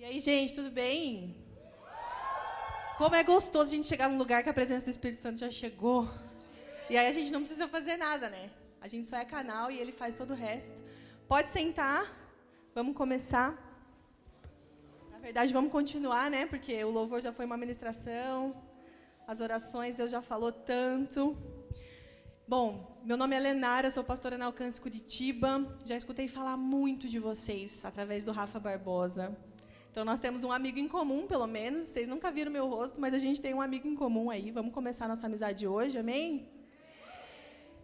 E aí, gente, tudo bem? Como é gostoso a gente chegar num lugar que a presença do Espírito Santo já chegou. E aí a gente não precisa fazer nada, né? A gente só é canal e ele faz todo o resto. Pode sentar. Vamos começar. Na verdade, vamos continuar, né? Porque o louvor já foi uma ministração. As orações, Deus já falou tanto. Bom, meu nome é Lenara, sou pastora na Alcance Curitiba. Já escutei falar muito de vocês através do Rafa Barbosa. Então nós temos um amigo em comum, pelo menos. Vocês nunca viram meu rosto, mas a gente tem um amigo em comum aí. Vamos começar nossa amizade hoje, amém?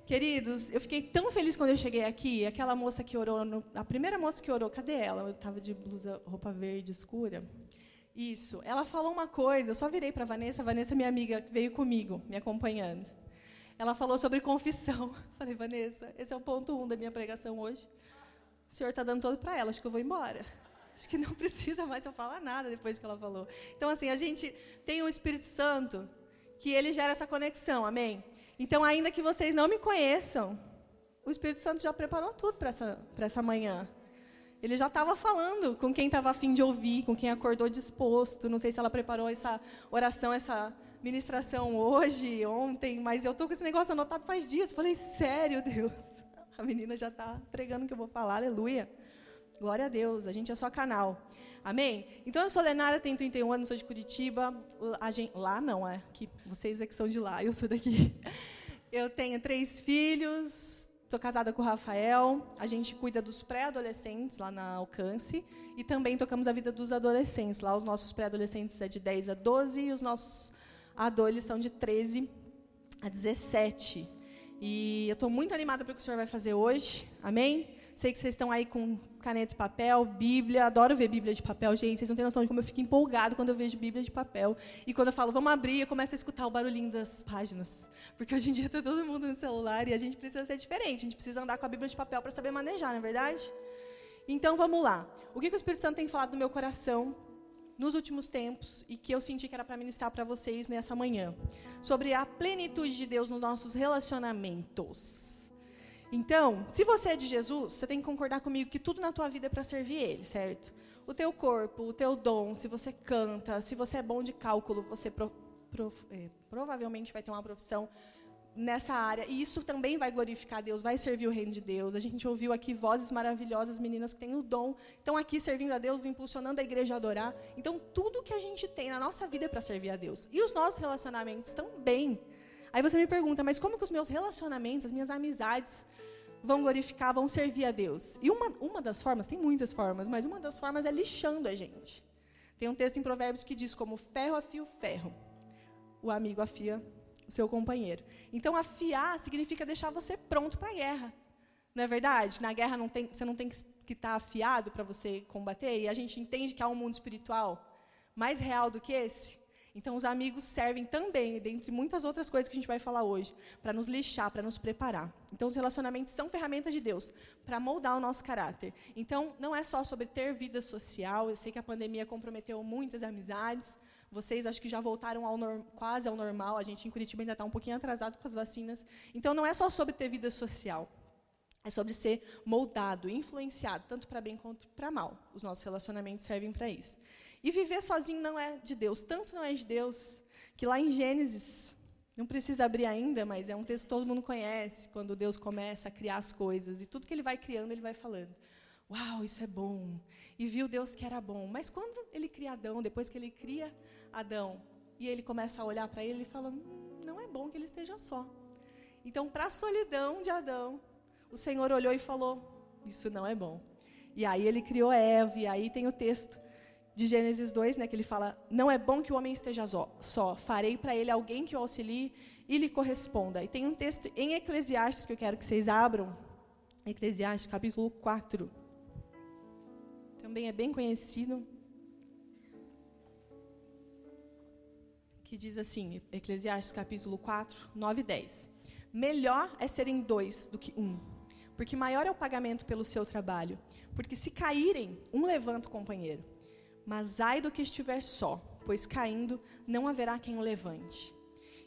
Queridos, eu fiquei tão feliz quando eu cheguei aqui. Aquela moça que orou, no, a primeira moça que orou, cadê ela? Eu estava de blusa, roupa verde escura. Isso. Ela falou uma coisa, eu só virei para Vanessa, a Vanessa, minha amiga, veio comigo, me acompanhando. Ela falou sobre confissão. Falei, Vanessa, esse é o ponto um da minha pregação hoje. O senhor está dando todo para ela, acho que eu vou embora. Acho que não precisa mais eu falar nada depois que ela falou. Então, assim, a gente tem o Espírito Santo que ele gera essa conexão, amém? Então, ainda que vocês não me conheçam, o Espírito Santo já preparou tudo para essa, essa manhã. Ele já estava falando com quem estava afim de ouvir, com quem acordou disposto. Não sei se ela preparou essa oração, essa ministração hoje, ontem, mas eu estou com esse negócio anotado faz dias. Falei, sério, Deus. A menina já está pregando o que eu vou falar, aleluia. Glória a Deus, a gente é só canal. Amém? Então eu sou Lenara, tenho 31 anos, sou de Curitiba. Gente, lá não, é que vocês é que são de lá, eu sou daqui. Eu tenho três filhos, Estou casada com o Rafael. A gente cuida dos pré-adolescentes lá na Alcance. E também tocamos a vida dos adolescentes. Lá os nossos pré-adolescentes é de 10 a 12 e os nossos adolescentes são de 13 a 17. E eu estou muito animada para o que o senhor vai fazer hoje. Amém? Sei que vocês estão aí com caneta e papel, Bíblia. Adoro ver Bíblia de papel, gente. Vocês não têm noção de como eu fico empolgado quando eu vejo Bíblia de papel. E quando eu falo, vamos abrir, eu começo a escutar o barulhinho das páginas. Porque hoje em dia está todo mundo no celular e a gente precisa ser diferente. A gente precisa andar com a Bíblia de papel para saber manejar, não é verdade? Então vamos lá. O que, que o Espírito Santo tem falado no meu coração nos últimos tempos e que eu senti que era para ministrar para vocês nessa manhã? Sobre a plenitude de Deus nos nossos relacionamentos. Então, se você é de Jesus, você tem que concordar comigo que tudo na tua vida é para servir Ele, certo? O teu corpo, o teu dom, se você canta, se você é bom de cálculo, você pro, pro, é, provavelmente vai ter uma profissão nessa área. E isso também vai glorificar Deus, vai servir o reino de Deus. A gente ouviu aqui vozes maravilhosas, meninas que têm o dom, estão aqui servindo a Deus, impulsionando a igreja a adorar. Então, tudo que a gente tem na nossa vida é para servir a Deus. E os nossos relacionamentos também. Aí você me pergunta, mas como que os meus relacionamentos, as minhas amizades vão glorificar, vão servir a Deus? E uma, uma das formas, tem muitas formas, mas uma das formas é lixando a gente. Tem um texto em Provérbios que diz como ferro afia o ferro. O amigo afia o seu companheiro. Então, afiar significa deixar você pronto para a guerra. Não é verdade? Na guerra não tem, você não tem que estar tá afiado para você combater. E a gente entende que há um mundo espiritual mais real do que esse. Então, os amigos servem também, dentre muitas outras coisas que a gente vai falar hoje, para nos lixar, para nos preparar. Então, os relacionamentos são ferramentas de Deus para moldar o nosso caráter. Então, não é só sobre ter vida social. Eu sei que a pandemia comprometeu muitas amizades. Vocês acho que já voltaram ao quase ao normal. A gente em Curitiba ainda está um pouquinho atrasado com as vacinas. Então, não é só sobre ter vida social. É sobre ser moldado, influenciado, tanto para bem quanto para mal. Os nossos relacionamentos servem para isso. E viver sozinho não é de Deus. Tanto não é de Deus que lá em Gênesis, não precisa abrir ainda, mas é um texto que todo mundo conhece, quando Deus começa a criar as coisas. E tudo que ele vai criando, ele vai falando. Uau, isso é bom. E viu Deus que era bom. Mas quando ele cria Adão, depois que ele cria Adão, e ele começa a olhar para ele, ele fala: hum, não é bom que ele esteja só. Então, para a solidão de Adão, o Senhor olhou e falou: Isso não é bom. E aí ele criou Eva, e aí tem o texto de Gênesis 2, né, que ele fala: Não é bom que o homem esteja só, farei para ele alguém que o auxilie e lhe corresponda. E tem um texto em Eclesiastes que eu quero que vocês abram. Eclesiastes, capítulo 4. Também é bem conhecido. Que diz assim, Eclesiastes capítulo 4, 9 e 10. Melhor é serem dois do que um, porque maior é o pagamento pelo seu trabalho. Porque se caírem, um levanta o companheiro mas ai do que estiver só, pois caindo não haverá quem o levante.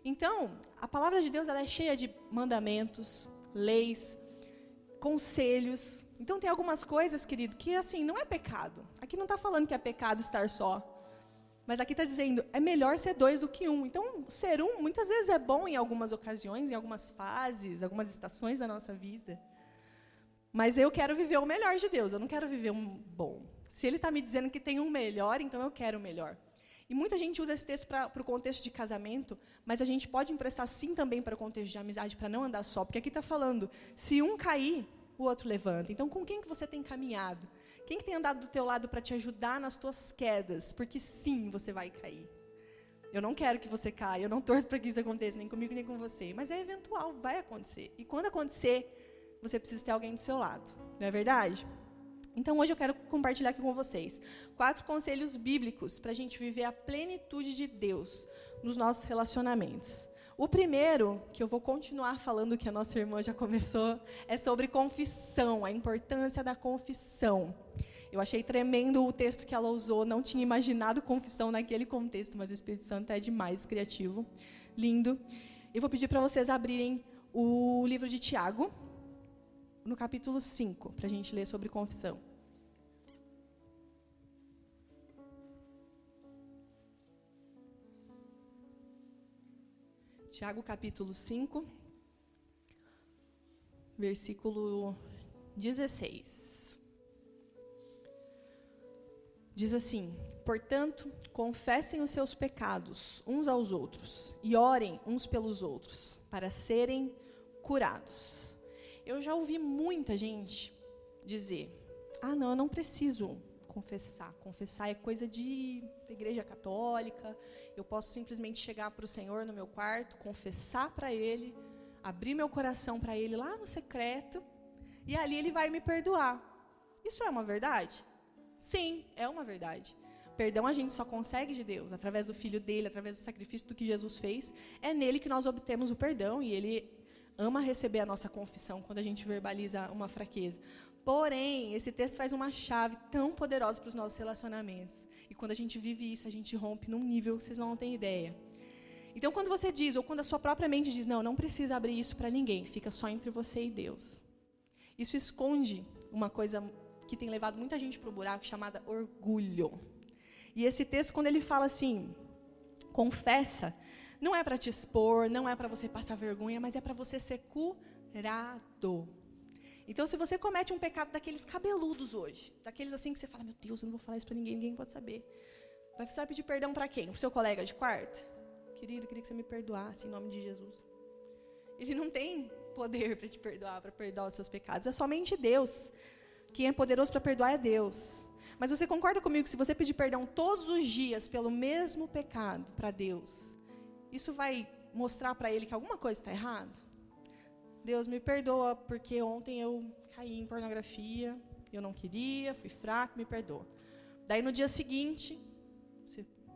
Então, a palavra de Deus ela é cheia de mandamentos, leis, conselhos. Então tem algumas coisas, querido, que assim não é pecado. Aqui não está falando que é pecado estar só. Mas aqui está dizendo, é melhor ser dois do que um. Então, ser um, muitas vezes, é bom em algumas ocasiões, em algumas fases, algumas estações da nossa vida. Mas eu quero viver o melhor de Deus, eu não quero viver um bom. Se Ele está me dizendo que tem um melhor, então eu quero o melhor. E muita gente usa esse texto para o contexto de casamento, mas a gente pode emprestar sim também para o contexto de amizade, para não andar só. Porque aqui está falando, se um cair, o outro levanta. Então, com quem que você tem caminhado? Quem que tem andado do teu lado para te ajudar nas tuas quedas? Porque sim, você vai cair. Eu não quero que você caia, eu não torço para que isso aconteça, nem comigo nem com você. Mas é eventual, vai acontecer. E quando acontecer, você precisa ter alguém do seu lado. Não é verdade? Então hoje eu quero compartilhar aqui com vocês quatro conselhos bíblicos para a gente viver a plenitude de Deus nos nossos relacionamentos. O primeiro, que eu vou continuar falando que a nossa irmã já começou, é sobre confissão, a importância da confissão. Eu achei tremendo o texto que ela usou, não tinha imaginado confissão naquele contexto, mas o Espírito Santo é demais criativo. Lindo. Eu vou pedir para vocês abrirem o livro de Tiago, no capítulo 5, para a gente ler sobre confissão. Tiago capítulo 5, versículo 16. Diz assim: Portanto, confessem os seus pecados uns aos outros e orem uns pelos outros, para serem curados. Eu já ouvi muita gente dizer: Ah, não, eu não preciso confessar. Confessar é coisa de igreja católica. Eu posso simplesmente chegar para o Senhor no meu quarto, confessar para Ele, abrir meu coração para Ele lá no secreto, e ali Ele vai me perdoar. Isso é uma verdade? Sim, é uma verdade. Perdão a gente só consegue de Deus, através do Filho dele, através do sacrifício do que Jesus fez. É nele que nós obtemos o perdão e Ele ama receber a nossa confissão quando a gente verbaliza uma fraqueza. Porém, esse texto traz uma chave tão poderosa para os nossos relacionamentos. E quando a gente vive isso, a gente rompe num nível que vocês não têm ideia. Então, quando você diz, ou quando a sua própria mente diz, não, não precisa abrir isso para ninguém, fica só entre você e Deus. Isso esconde uma coisa que tem levado muita gente para o buraco, chamada orgulho. E esse texto, quando ele fala assim, confessa, não é para te expor, não é para você passar vergonha, mas é para você ser curado. Então, se você comete um pecado daqueles cabeludos hoje, daqueles assim que você fala, meu Deus, eu não vou falar isso para ninguém, ninguém pode saber. Vai pedir perdão para quem? Para seu colega de quarto? Querido, queria que você me perdoasse em nome de Jesus. Ele não tem poder para te perdoar, para perdoar os seus pecados. É somente Deus. Quem é poderoso para perdoar é Deus. Mas você concorda comigo que se você pedir perdão todos os dias pelo mesmo pecado para Deus, isso vai mostrar para Ele que alguma coisa está errada? Deus me perdoa porque ontem eu caí em pornografia, eu não queria, fui fraco, me perdoa. Daí no dia seguinte,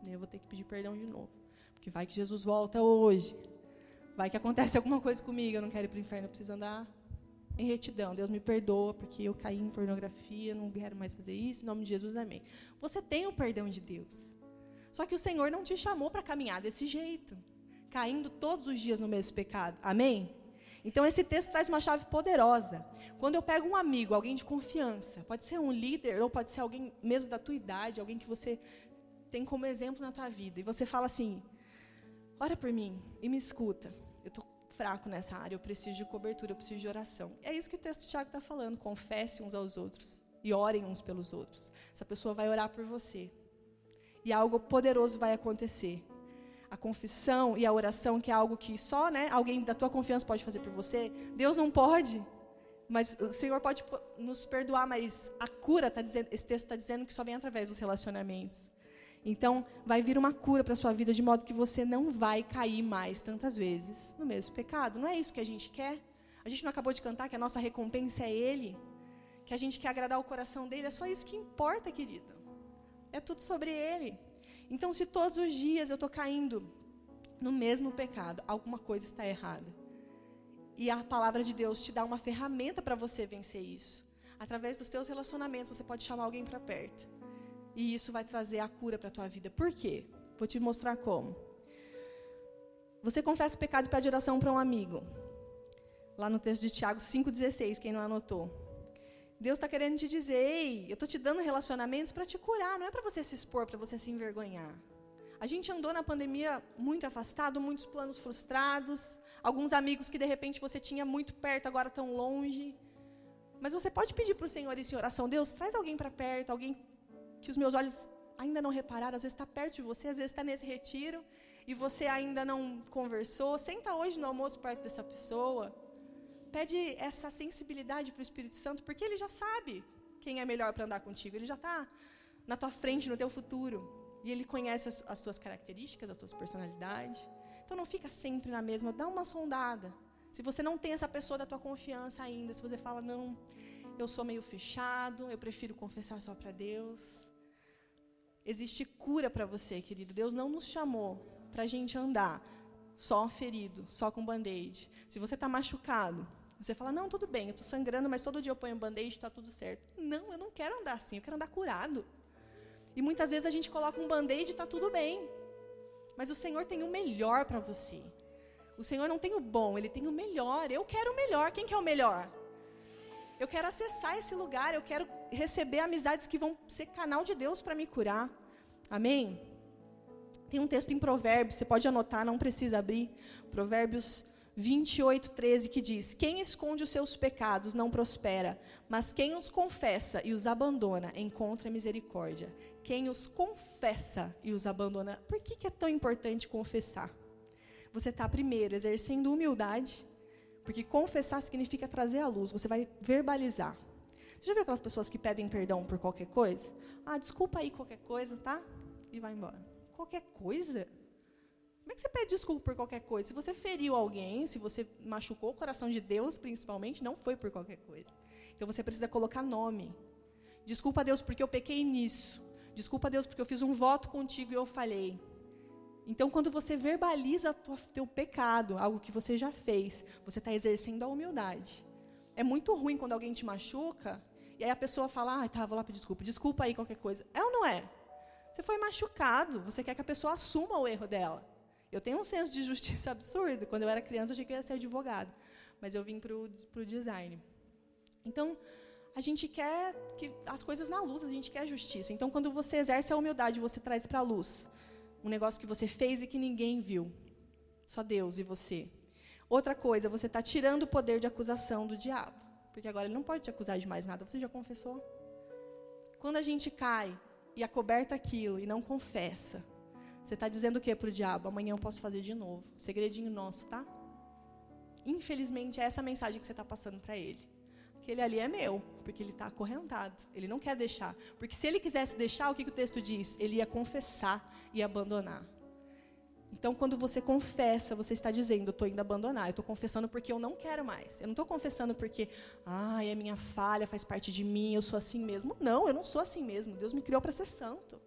eu vou ter que pedir perdão de novo, porque vai que Jesus volta hoje. Vai que acontece alguma coisa comigo, eu não quero ir para o inferno, eu preciso andar em retidão. Deus me perdoa porque eu caí em pornografia, não quero mais fazer isso, em nome de Jesus, amém. Você tem o perdão de Deus. Só que o Senhor não te chamou para caminhar desse jeito, caindo todos os dias no mesmo pecado. Amém? Então, esse texto traz uma chave poderosa. Quando eu pego um amigo, alguém de confiança, pode ser um líder ou pode ser alguém mesmo da tua idade, alguém que você tem como exemplo na tua vida, e você fala assim: ora por mim e me escuta. Eu estou fraco nessa área, eu preciso de cobertura, eu preciso de oração. É isso que o texto de Tiago está falando. Confesse uns aos outros e orem uns pelos outros. Essa pessoa vai orar por você. E algo poderoso vai acontecer a confissão e a oração, que é algo que só né, alguém da tua confiança pode fazer por você, Deus não pode. Mas o Senhor pode nos perdoar, mas a cura, tá dizendo, esse texto está dizendo que só vem através dos relacionamentos. Então, vai vir uma cura para a sua vida, de modo que você não vai cair mais tantas vezes no mesmo pecado. Não é isso que a gente quer? A gente não acabou de cantar que a nossa recompensa é Ele? Que a gente quer agradar o coração dele? É só isso que importa, querido. É tudo sobre Ele. Então, se todos os dias eu estou caindo no mesmo pecado, alguma coisa está errada. E a palavra de Deus te dá uma ferramenta para você vencer isso. Através dos teus relacionamentos, você pode chamar alguém para perto. E isso vai trazer a cura para a tua vida. Por quê? Vou te mostrar como. Você confessa o pecado e pede oração para um amigo. Lá no texto de Tiago 5,16, quem não anotou. Deus está querendo te dizer, ei, eu estou te dando relacionamentos para te curar, não é para você se expor, para você se envergonhar. A gente andou na pandemia muito afastado, muitos planos frustrados, alguns amigos que de repente você tinha muito perto, agora tão longe. Mas você pode pedir para o Senhor isso em oração: Deus, traz alguém para perto, alguém que os meus olhos ainda não repararam, às vezes está perto de você, às vezes está nesse retiro e você ainda não conversou. Senta hoje no almoço perto dessa pessoa. Pede essa sensibilidade para o Espírito Santo, porque ele já sabe quem é melhor para andar contigo. Ele já está na tua frente, no teu futuro. E ele conhece as, as tuas características, a tua personalidade. Então não fica sempre na mesma, dá uma sondada. Se você não tem essa pessoa da tua confiança ainda, se você fala, não, eu sou meio fechado, eu prefiro confessar só para Deus. Existe cura para você, querido. Deus não nos chamou para a gente andar só ferido, só com band-aid. Se você está machucado, você fala, não, tudo bem, eu estou sangrando, mas todo dia eu ponho um band-aid, está tudo certo. Não, eu não quero andar assim, eu quero andar curado. E muitas vezes a gente coloca um band-aid e está tudo bem. Mas o Senhor tem o melhor para você. O Senhor não tem o bom, Ele tem o melhor. Eu quero o melhor. Quem quer o melhor? Eu quero acessar esse lugar, eu quero receber amizades que vão ser canal de Deus para me curar. Amém? Tem um texto em Provérbios, você pode anotar, não precisa abrir. Provérbios 28, 13, que diz: Quem esconde os seus pecados não prospera, mas quem os confessa e os abandona encontra misericórdia. Quem os confessa e os abandona. Por que, que é tão importante confessar? Você está, primeiro, exercendo humildade, porque confessar significa trazer à luz, você vai verbalizar. Você já viu aquelas pessoas que pedem perdão por qualquer coisa? Ah, desculpa aí qualquer coisa, tá? E vai embora. Qualquer coisa? Como é que você pede desculpa por qualquer coisa? Se você feriu alguém, se você machucou o coração de Deus, principalmente, não foi por qualquer coisa. Então você precisa colocar nome. Desculpa a Deus porque eu pequei nisso. Desculpa a Deus porque eu fiz um voto contigo e eu falhei. Então, quando você verbaliza o teu pecado, algo que você já fez, você está exercendo a humildade. É muito ruim quando alguém te machuca e aí a pessoa fala, ah, tá, vou lá pedir desculpa. Desculpa aí qualquer coisa. É ou não é? Você foi machucado, você quer que a pessoa assuma o erro dela. Eu tenho um senso de justiça absurdo. Quando eu era criança, eu achei que eu ia ser advogado. Mas eu vim para o design. Então, a gente quer que as coisas na luz, a gente quer justiça. Então, quando você exerce a humildade, você traz para a luz um negócio que você fez e que ninguém viu. Só Deus e você. Outra coisa, você está tirando o poder de acusação do diabo. Porque agora ele não pode te acusar de mais nada, você já confessou. Quando a gente cai e acoberta aquilo e não confessa, você está dizendo o que para o diabo? Amanhã eu posso fazer de novo. Segredinho nosso, tá? Infelizmente, é essa mensagem que você está passando para ele. Aquele ali é meu, porque ele está acorrentado. Ele não quer deixar. Porque se ele quisesse deixar, o que, que o texto diz? Ele ia confessar e abandonar. Então, quando você confessa, você está dizendo, eu estou indo abandonar. Eu estou confessando porque eu não quero mais. Eu não estou confessando porque, ah, é minha falha, faz parte de mim, eu sou assim mesmo. Não, eu não sou assim mesmo. Deus me criou para ser santo.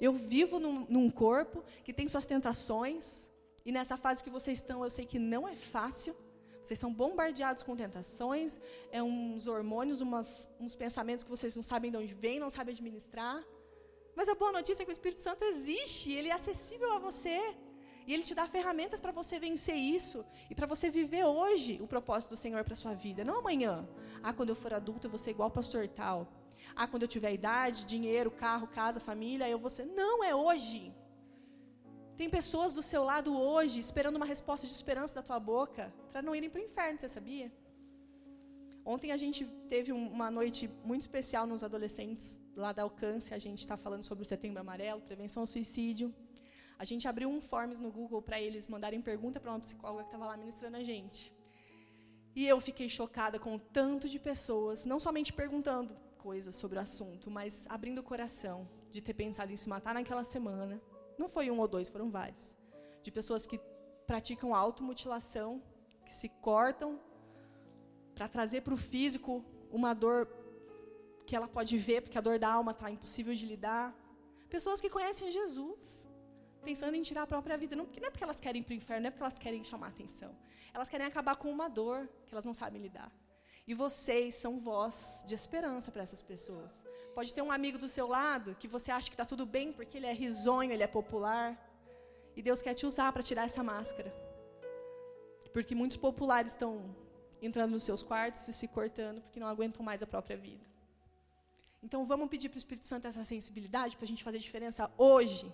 Eu vivo num, num corpo que tem suas tentações, e nessa fase que vocês estão, eu sei que não é fácil. Vocês são bombardeados com tentações, é uns hormônios, umas, uns pensamentos que vocês não sabem de onde vêm, não sabem administrar. Mas a boa notícia é que o Espírito Santo existe, ele é acessível a você. E ele te dá ferramentas para você vencer isso e para você viver hoje o propósito do Senhor para sua vida, não amanhã. Ah, quando eu for adulto eu vou ser igual o pastor tal. Ah, quando eu tiver idade, dinheiro, carro, casa, família, eu vou ser. Não, é hoje. Tem pessoas do seu lado hoje esperando uma resposta de esperança da tua boca para não irem para o inferno, você sabia? Ontem a gente teve uma noite muito especial nos adolescentes lá da Alcance. A gente está falando sobre o Setembro Amarelo, prevenção ao suicídio. A gente abriu um forms no Google para eles mandarem pergunta para uma psicóloga que estava lá ministrando a gente. E eu fiquei chocada com o tanto de pessoas, não somente perguntando, coisas sobre o assunto, mas abrindo o coração de ter pensado em se matar naquela semana. Não foi um ou dois, foram vários. De pessoas que praticam automutilação, que se cortam para trazer para o físico uma dor que ela pode ver, porque a dor da alma está impossível de lidar. Pessoas que conhecem Jesus, pensando em tirar a própria vida. Não, não é porque elas querem ir para o inferno, não é porque elas querem chamar atenção. Elas querem acabar com uma dor que elas não sabem lidar. E vocês são voz de esperança para essas pessoas. Pode ter um amigo do seu lado que você acha que está tudo bem porque ele é risonho, ele é popular. E Deus quer te usar para tirar essa máscara. Porque muitos populares estão entrando nos seus quartos e se cortando porque não aguentam mais a própria vida. Então vamos pedir para o Espírito Santo essa sensibilidade para a gente fazer diferença hoje.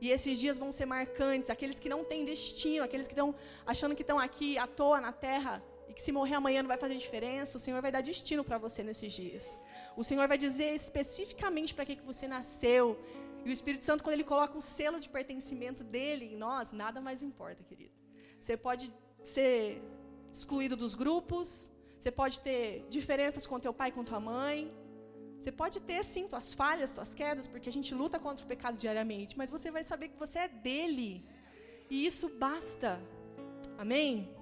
E esses dias vão ser marcantes. Aqueles que não têm destino, aqueles que estão achando que estão aqui à toa na terra e que se morrer amanhã não vai fazer diferença, o Senhor vai dar destino para você nesses dias. O Senhor vai dizer especificamente para que, que você nasceu. E o Espírito Santo, quando ele coloca o selo de pertencimento dele em nós, nada mais importa, querido. Você pode ser excluído dos grupos, você pode ter diferenças com teu pai e com tua mãe, você pode ter sim tuas falhas, tuas quedas, porque a gente luta contra o pecado diariamente, mas você vai saber que você é dele. E isso basta. Amém?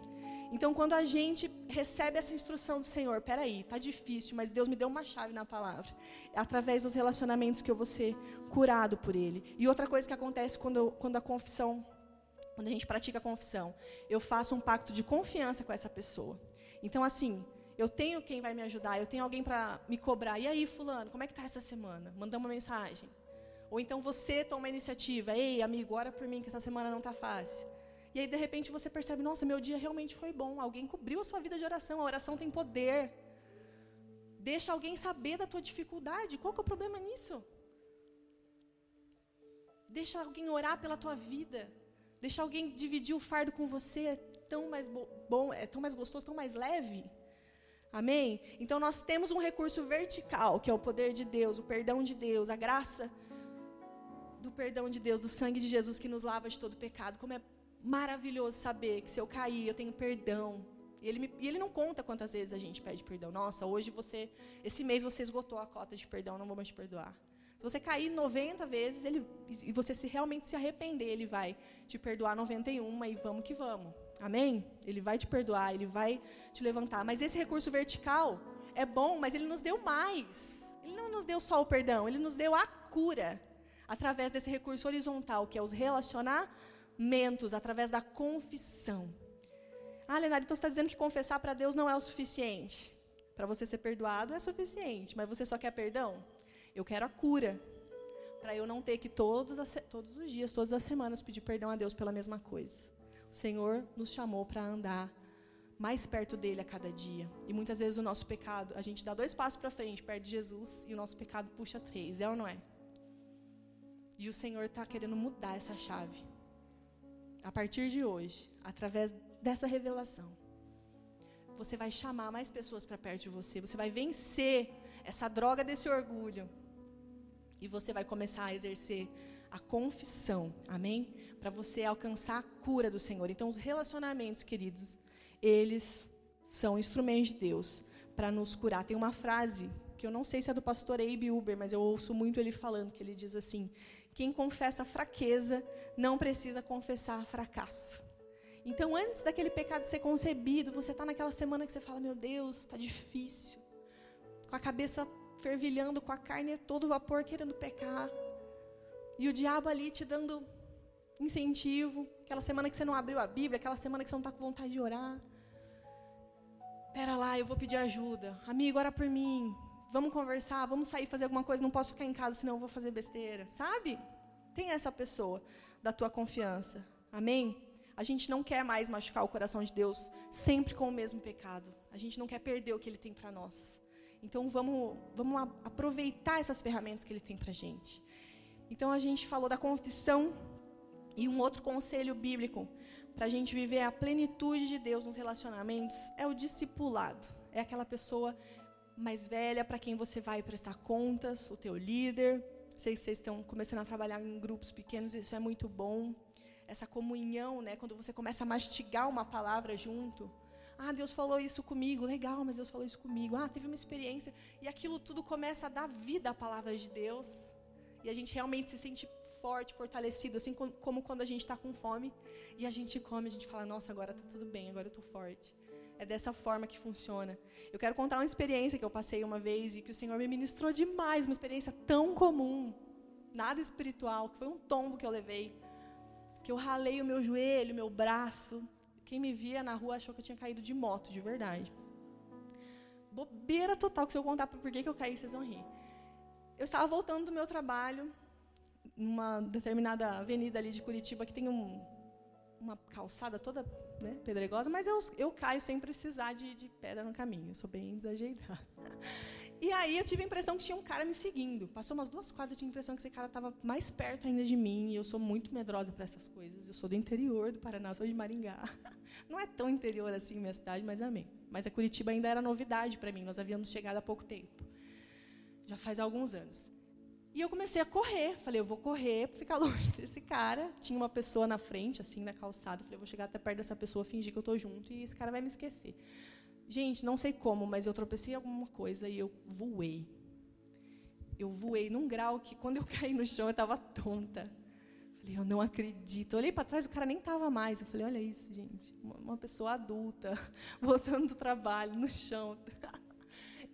Então, quando a gente recebe essa instrução do Senhor, peraí, tá difícil, mas Deus me deu uma chave na palavra. É através dos relacionamentos que eu vou ser curado por Ele. E outra coisa que acontece quando, quando a confissão, quando a gente pratica a confissão, eu faço um pacto de confiança com essa pessoa. Então, assim, eu tenho quem vai me ajudar, eu tenho alguém para me cobrar. E aí, fulano, como é que tá essa semana? Mandar uma mensagem. Ou então você toma a iniciativa. Ei, amigo, ora por mim que essa semana não está fácil. E aí, de repente, você percebe, nossa, meu dia realmente foi bom. Alguém cobriu a sua vida de oração. A oração tem poder. Deixa alguém saber da tua dificuldade. Qual que é o problema nisso? Deixa alguém orar pela tua vida. Deixa alguém dividir o fardo com você. É tão mais bom, é tão mais gostoso, tão mais leve. Amém? Então nós temos um recurso vertical, que é o poder de Deus, o perdão de Deus, a graça do perdão de Deus, do sangue de Jesus que nos lava de todo pecado. Como é maravilhoso saber que se eu cair, eu tenho perdão. E ele, me, e ele não conta quantas vezes a gente pede perdão. Nossa, hoje você, esse mês você esgotou a cota de perdão, não vou mais te perdoar. Se você cair 90 vezes ele, e você se realmente se arrepender, ele vai te perdoar 91 e vamos que vamos. Amém? Ele vai te perdoar, ele vai te levantar. Mas esse recurso vertical é bom, mas ele nos deu mais. Ele não nos deu só o perdão, ele nos deu a cura através desse recurso horizontal, que é os relacionamentos, através da confissão. Ah, Leonardo, então você está dizendo que confessar para Deus não é o suficiente. Para você ser perdoado é suficiente, mas você só quer perdão? Eu quero a cura. Para eu não ter que todos, todos os dias, todas as semanas, pedir perdão a Deus pela mesma coisa. O Senhor nos chamou para andar mais perto dele a cada dia. E muitas vezes o nosso pecado, a gente dá dois passos para frente, perto de Jesus, e o nosso pecado puxa três, é ou não é? E o Senhor está querendo mudar essa chave. A partir de hoje, através dessa revelação, você vai chamar mais pessoas para perto de você, você vai vencer essa droga desse orgulho. E você vai começar a exercer a confissão, amém? Para você alcançar a cura do Senhor. Então, os relacionamentos, queridos, eles são instrumentos de Deus para nos curar. Tem uma frase que eu não sei se é do pastor Abe Uber, mas eu ouço muito ele falando, que ele diz assim: quem confessa fraqueza não precisa confessar fracasso. Então, antes daquele pecado ser concebido, você está naquela semana que você fala: Meu Deus, está difícil. Com a cabeça fervilhando, com a carne todo vapor, querendo pecar. E o diabo ali te dando incentivo. Aquela semana que você não abriu a Bíblia, aquela semana que você não está com vontade de orar. Pera lá, eu vou pedir ajuda. Amigo, ora por mim. Vamos conversar, vamos sair fazer alguma coisa. Não posso ficar em casa, senão eu vou fazer besteira. Sabe? Tem essa pessoa da tua confiança. Amém? A gente não quer mais machucar o coração de Deus sempre com o mesmo pecado. A gente não quer perder o que Ele tem para nós. Então vamos, vamos aproveitar essas ferramentas que Ele tem para gente. Então a gente falou da confissão e um outro conselho bíblico para a gente viver a plenitude de Deus nos relacionamentos é o discipulado. É aquela pessoa mais velha para quem você vai prestar contas, o teu líder. Sei se vocês estão começando a trabalhar em grupos pequenos, isso é muito bom. Essa comunhão, né, quando você começa a mastigar uma palavra junto. Ah, Deus falou isso comigo, legal, mas Deus falou isso comigo. Ah, teve uma experiência. E aquilo tudo começa a dar vida à palavra de Deus. E a gente realmente se sente forte, fortalecido, assim como quando a gente está com fome e a gente come, a gente fala, nossa, agora está tudo bem, agora eu estou forte. É dessa forma que funciona. Eu quero contar uma experiência que eu passei uma vez e que o Senhor me ministrou demais, uma experiência tão comum, nada espiritual, que foi um tombo que eu levei, que eu ralei o meu joelho, meu braço. Quem me via na rua achou que eu tinha caído de moto, de verdade. Bobeira total, que se eu contar por que eu caí, vocês vão rir. Eu estava voltando do meu trabalho, numa determinada avenida ali de Curitiba, que tem um, uma calçada toda né, pedregosa, mas eu, eu caio sem precisar de, de pedra no caminho. Eu sou bem desajeitada. E aí eu tive a impressão que tinha um cara me seguindo. Passou umas duas quadras, eu tinha a impressão que esse cara estava mais perto ainda de mim. E eu sou muito medrosa para essas coisas. Eu sou do interior do Paraná, sou de Maringá. Não é tão interior assim minha cidade, mas amém. Mas a Curitiba ainda era novidade para mim. Nós havíamos chegado há pouco tempo. Já faz alguns anos. E eu comecei a correr. Falei, eu vou correr para ficar longe desse cara. Tinha uma pessoa na frente, assim, na calçada. Falei, eu vou chegar até perto dessa pessoa, fingir que eu estou junto e esse cara vai me esquecer. Gente, não sei como, mas eu tropecei em alguma coisa e eu voei. Eu voei num grau que, quando eu caí no chão, eu estava tonta. Falei, eu não acredito. Olhei para trás, o cara nem estava mais. Eu falei, olha isso, gente. Uma, pessoa adulta, voltando do trabalho, no chão.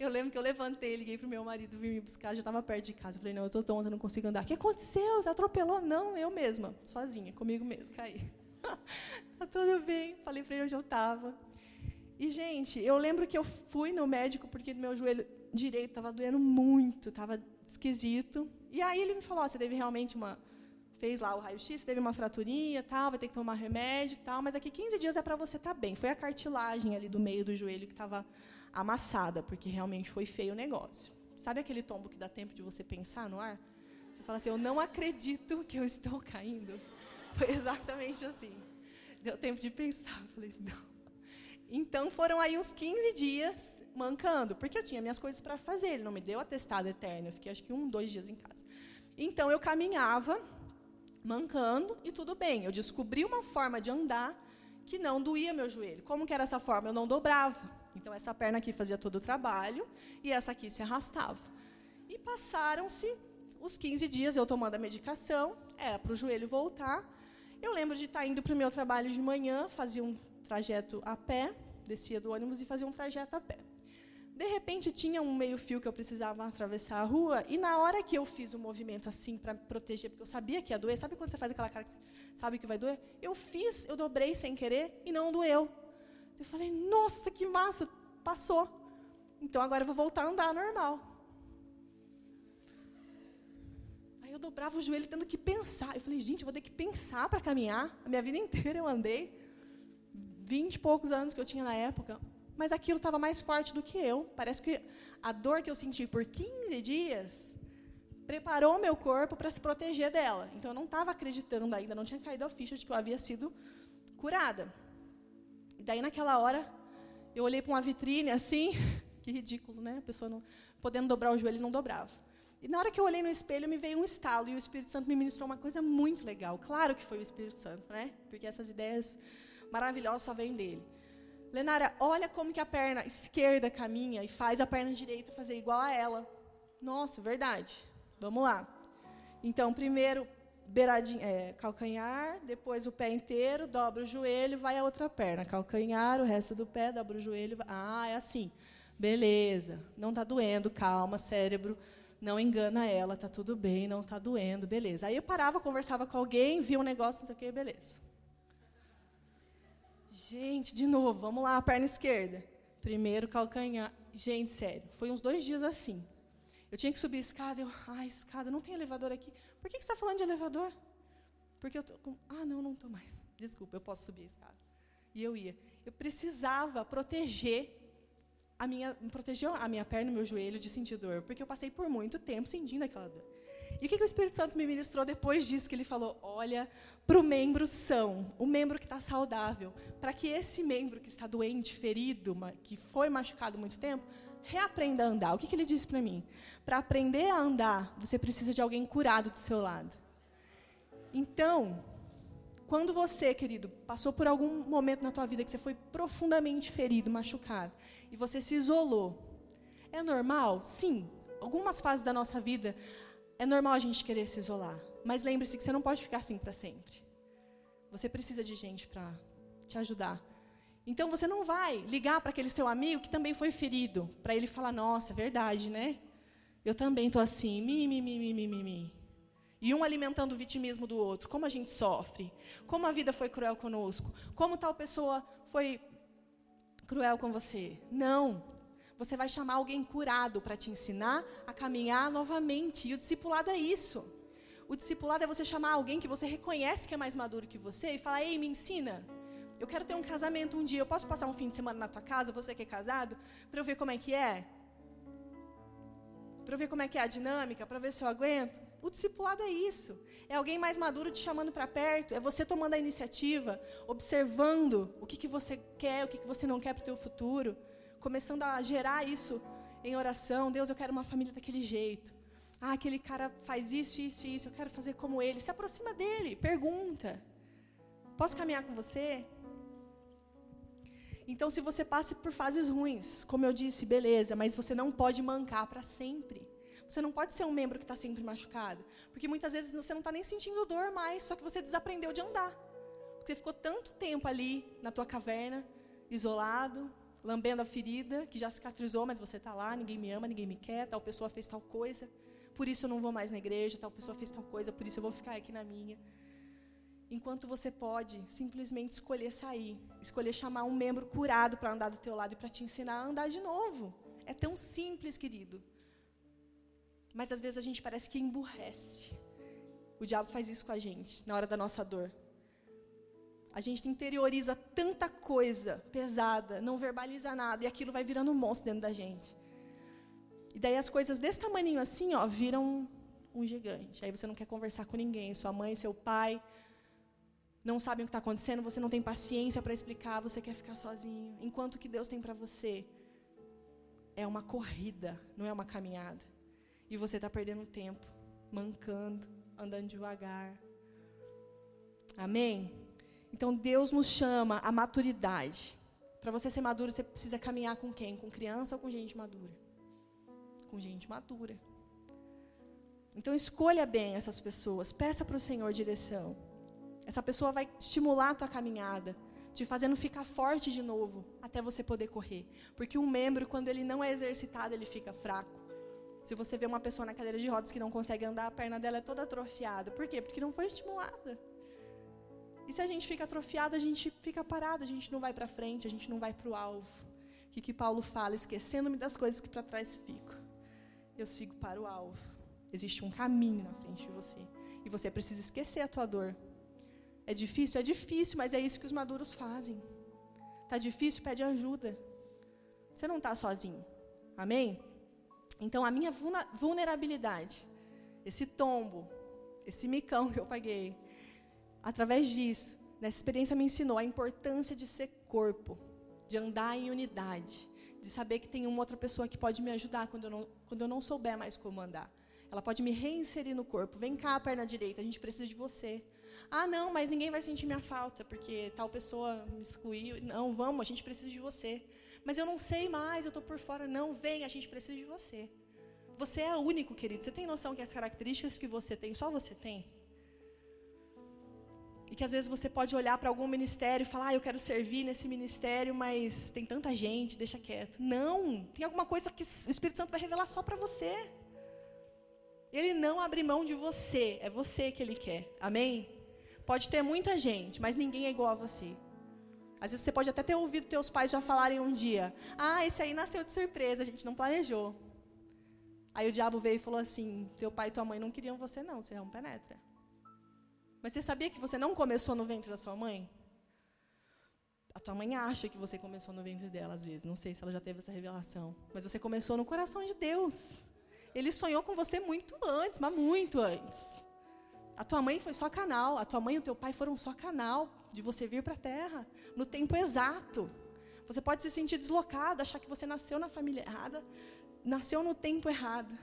Eu lembro que eu levantei, liguei para o meu marido vir me buscar, já estava perto de casa. Eu falei, não, eu estou tonta, não consigo andar. O que aconteceu? Você atropelou? Não, eu mesma, sozinha, comigo mesma, caí. tá tudo bem. Falei para ele onde eu estava. E, gente, eu lembro que eu fui no médico porque meu joelho direito estava doendo muito, estava esquisito. E aí ele me falou: oh, você teve realmente uma. Fez lá o raio-x, teve uma fraturinha, tal, vai ter que tomar remédio tal, mas aqui 15 dias é para você estar tá bem. Foi a cartilagem ali do meio do joelho que estava amassada, porque realmente foi feio o negócio. Sabe aquele tombo que dá tempo de você pensar no ar? Você fala assim: eu não acredito que eu estou caindo. Foi exatamente assim. Deu tempo de pensar. Eu falei: não. Então foram aí uns 15 dias mancando, porque eu tinha minhas coisas para fazer. Ele não me deu atestado eterno. Eu fiquei acho que um, dois dias em casa. Então eu caminhava, mancando e tudo bem. Eu descobri uma forma de andar que não doía meu joelho. Como que era essa forma? Eu não dobrava. Então essa perna aqui fazia todo o trabalho e essa aqui se arrastava. E passaram-se os 15 dias eu tomando a medicação, era para o joelho voltar. Eu lembro de estar indo para o meu trabalho de manhã, fazia um trajeto a pé, descia do ônibus e fazia um trajeto a pé. De repente tinha um meio-fio que eu precisava atravessar a rua e na hora que eu fiz o um movimento assim para proteger, porque eu sabia que ia doer, sabe quando você faz aquela cara que sabe que vai doer? Eu fiz, eu dobrei sem querer e não doeu. Eu falei, nossa, que massa, passou. Então agora eu vou voltar a andar normal. Aí eu dobrava o joelho tendo que pensar. Eu falei, gente, eu vou ter que pensar para caminhar. A minha vida inteira eu andei vinte e poucos anos que eu tinha na época, mas aquilo estava mais forte do que eu. Parece que a dor que eu senti por 15 dias preparou meu corpo para se proteger dela. Então eu não estava acreditando ainda, não tinha caído a ficha de que eu havia sido curada. E daí naquela hora eu olhei para uma vitrine assim, que ridículo, né? A pessoa não podendo dobrar o joelho não dobrava. E na hora que eu olhei no espelho, me veio um estalo e o Espírito Santo me ministrou uma coisa muito legal. Claro que foi o Espírito Santo, né? Porque essas ideias maravilhosa só vem dele. Lenara, olha como que a perna esquerda caminha e faz a perna direita fazer igual a ela. Nossa, verdade. Vamos lá. Então, primeiro beiradinho, é, calcanhar, depois o pé inteiro, dobra o joelho, vai a outra perna. Calcanhar, o resto do pé, dobra o joelho. Vai. Ah, é assim. Beleza. Não está doendo, calma, cérebro. Não engana ela, tá tudo bem, não está doendo, beleza. Aí eu parava, conversava com alguém, via um negócio, não sei o que, beleza. Gente, de novo, vamos lá, perna esquerda. Primeiro calcanhar. Gente, sério, foi uns dois dias assim. Eu tinha que subir a escada, eu, ai, escada, não tem elevador aqui. Por que, que você está falando de elevador? Porque eu tô com, ah, não, não estou mais. Desculpa, eu posso subir a escada. E eu ia. Eu precisava proteger a minha, proteger a minha perna e meu joelho de sentir dor, porque eu passei por muito tempo sentindo aquela dor. E o que, que o Espírito Santo me ministrou depois disso? Que ele falou: olha para o membro são, o membro que está saudável, para que esse membro que está doente, ferido, que foi machucado muito tempo, reaprenda a andar. O que, que ele disse para mim? Para aprender a andar, você precisa de alguém curado do seu lado. Então, quando você, querido, passou por algum momento na tua vida que você foi profundamente ferido, machucado, e você se isolou, é normal? Sim. Algumas fases da nossa vida, é normal a gente querer se isolar. Mas lembre-se que você não pode ficar assim para sempre. Você precisa de gente para te ajudar. Então você não vai ligar para aquele seu amigo que também foi ferido, para ele falar: "Nossa, é verdade, né? Eu também tô assim, mi, mi, mi, mi, mi, mi. E um alimentando o vitimismo do outro. Como a gente sofre. Como a vida foi cruel conosco. Como tal pessoa foi cruel com você. Não. Você vai chamar alguém curado para te ensinar a caminhar novamente. E o discipulado é isso. O discipulado é você chamar alguém que você reconhece que é mais maduro que você e falar: "Ei, me ensina. Eu quero ter um casamento um dia. Eu posso passar um fim de semana na tua casa, você que é casado, para eu ver como é que é? Para eu ver como é que é a dinâmica, para ver se eu aguento?" O discipulado é isso. É alguém mais maduro te chamando para perto, é você tomando a iniciativa, observando o que, que você quer, o que, que você não quer para o teu futuro, começando a gerar isso em oração. Deus, eu quero uma família daquele jeito. Ah, aquele cara faz isso, isso, isso, eu quero fazer como ele. Se aproxima dele, pergunta. Posso caminhar com você? Então, se você passa por fases ruins, como eu disse, beleza, mas você não pode mancar para sempre. Você não pode ser um membro que está sempre machucado. Porque muitas vezes você não está nem sentindo dor mais, só que você desaprendeu de andar. Porque você ficou tanto tempo ali na tua caverna, isolado, lambendo a ferida, que já cicatrizou, mas você está lá, ninguém me ama, ninguém me quer, tal pessoa fez tal coisa, por isso eu não vou mais na igreja, tal pessoa fez tal coisa, por isso eu vou ficar aqui na minha. Enquanto você pode simplesmente escolher sair, escolher chamar um membro curado para andar do teu lado e para te ensinar a andar de novo. É tão simples, querido. Mas às vezes a gente parece que emburrece. O diabo faz isso com a gente, na hora da nossa dor. A gente interioriza tanta coisa pesada, não verbaliza nada, e aquilo vai virando um monstro dentro da gente. E daí as coisas desse tamanho assim, ó, viram um gigante. Aí você não quer conversar com ninguém, sua mãe, seu pai, não sabem o que está acontecendo, você não tem paciência para explicar, você quer ficar sozinho. Enquanto o que Deus tem para você é uma corrida, não é uma caminhada. E você está perdendo tempo, mancando, andando devagar. Amém? Então Deus nos chama à maturidade. Para você ser maduro, você precisa caminhar com quem? Com criança ou com gente madura? Com gente madura. Então escolha bem essas pessoas, peça para o Senhor direção. Essa pessoa vai estimular a tua caminhada, te fazendo ficar forte de novo, até você poder correr. Porque um membro, quando ele não é exercitado, ele fica fraco. Se você vê uma pessoa na cadeira de rodas que não consegue andar, a perna dela é toda atrofiada. Por quê? Porque não foi estimulada. E se a gente fica atrofiado, a gente fica parado, a gente não vai para frente, a gente não vai para o alvo. O que, que Paulo fala? Esquecendo-me das coisas que para trás ficam. Eu sigo para o alvo. Existe um caminho na frente de você. E você precisa esquecer a tua dor. É difícil? É difícil, mas é isso que os maduros fazem. Tá difícil? Pede ajuda. Você não está sozinho. Amém? Então, a minha vulnerabilidade, esse tombo, esse micão que eu paguei, através disso, nessa experiência me ensinou a importância de ser corpo, de andar em unidade, de saber que tem uma outra pessoa que pode me ajudar quando eu não, quando eu não souber mais como andar. Ela pode me reinserir no corpo. Vem cá, perna direita, a gente precisa de você. Ah, não, mas ninguém vai sentir minha falta, porque tal pessoa me excluiu. Não, vamos, a gente precisa de você. Mas eu não sei mais, eu estou por fora. Não, vem, a gente precisa de você. Você é único, querido. Você tem noção que as características que você tem, só você tem? E que às vezes você pode olhar para algum ministério e falar, ah, eu quero servir nesse ministério, mas tem tanta gente, deixa quieto. Não, tem alguma coisa que o Espírito Santo vai revelar só para você. Ele não abre mão de você, é você que ele quer. Amém? Pode ter muita gente, mas ninguém é igual a você. Às vezes você pode até ter ouvido teus pais já falarem um dia: Ah, esse aí nasceu de surpresa, a gente não planejou. Aí o diabo veio e falou assim: Teu pai e tua mãe não queriam você, não, você é um penetra. Mas você sabia que você não começou no ventre da sua mãe? A tua mãe acha que você começou no ventre dela, às vezes. Não sei se ela já teve essa revelação. Mas você começou no coração de Deus. Ele sonhou com você muito antes, mas muito antes. A tua mãe foi só canal, a tua mãe e o teu pai foram só canal de você vir para a terra, no tempo exato. Você pode se sentir deslocado, achar que você nasceu na família errada, nasceu no tempo errado.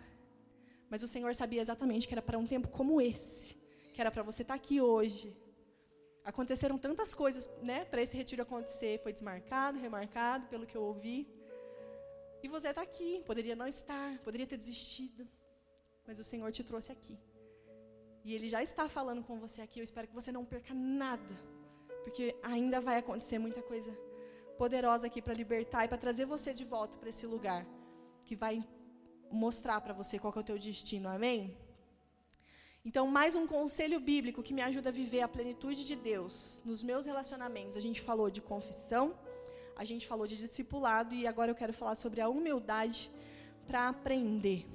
Mas o Senhor sabia exatamente que era para um tempo como esse, que era para você estar tá aqui hoje. Aconteceram tantas coisas, né, para esse retiro acontecer, foi desmarcado, remarcado, pelo que eu ouvi. E você está aqui, poderia não estar, poderia ter desistido, mas o Senhor te trouxe aqui. E Ele já está falando com você aqui. Eu espero que você não perca nada, porque ainda vai acontecer muita coisa poderosa aqui para libertar e para trazer você de volta para esse lugar que vai mostrar para você qual é o teu destino. Amém? Então, mais um conselho bíblico que me ajuda a viver a plenitude de Deus nos meus relacionamentos. A gente falou de confissão, a gente falou de discipulado e agora eu quero falar sobre a humildade para aprender.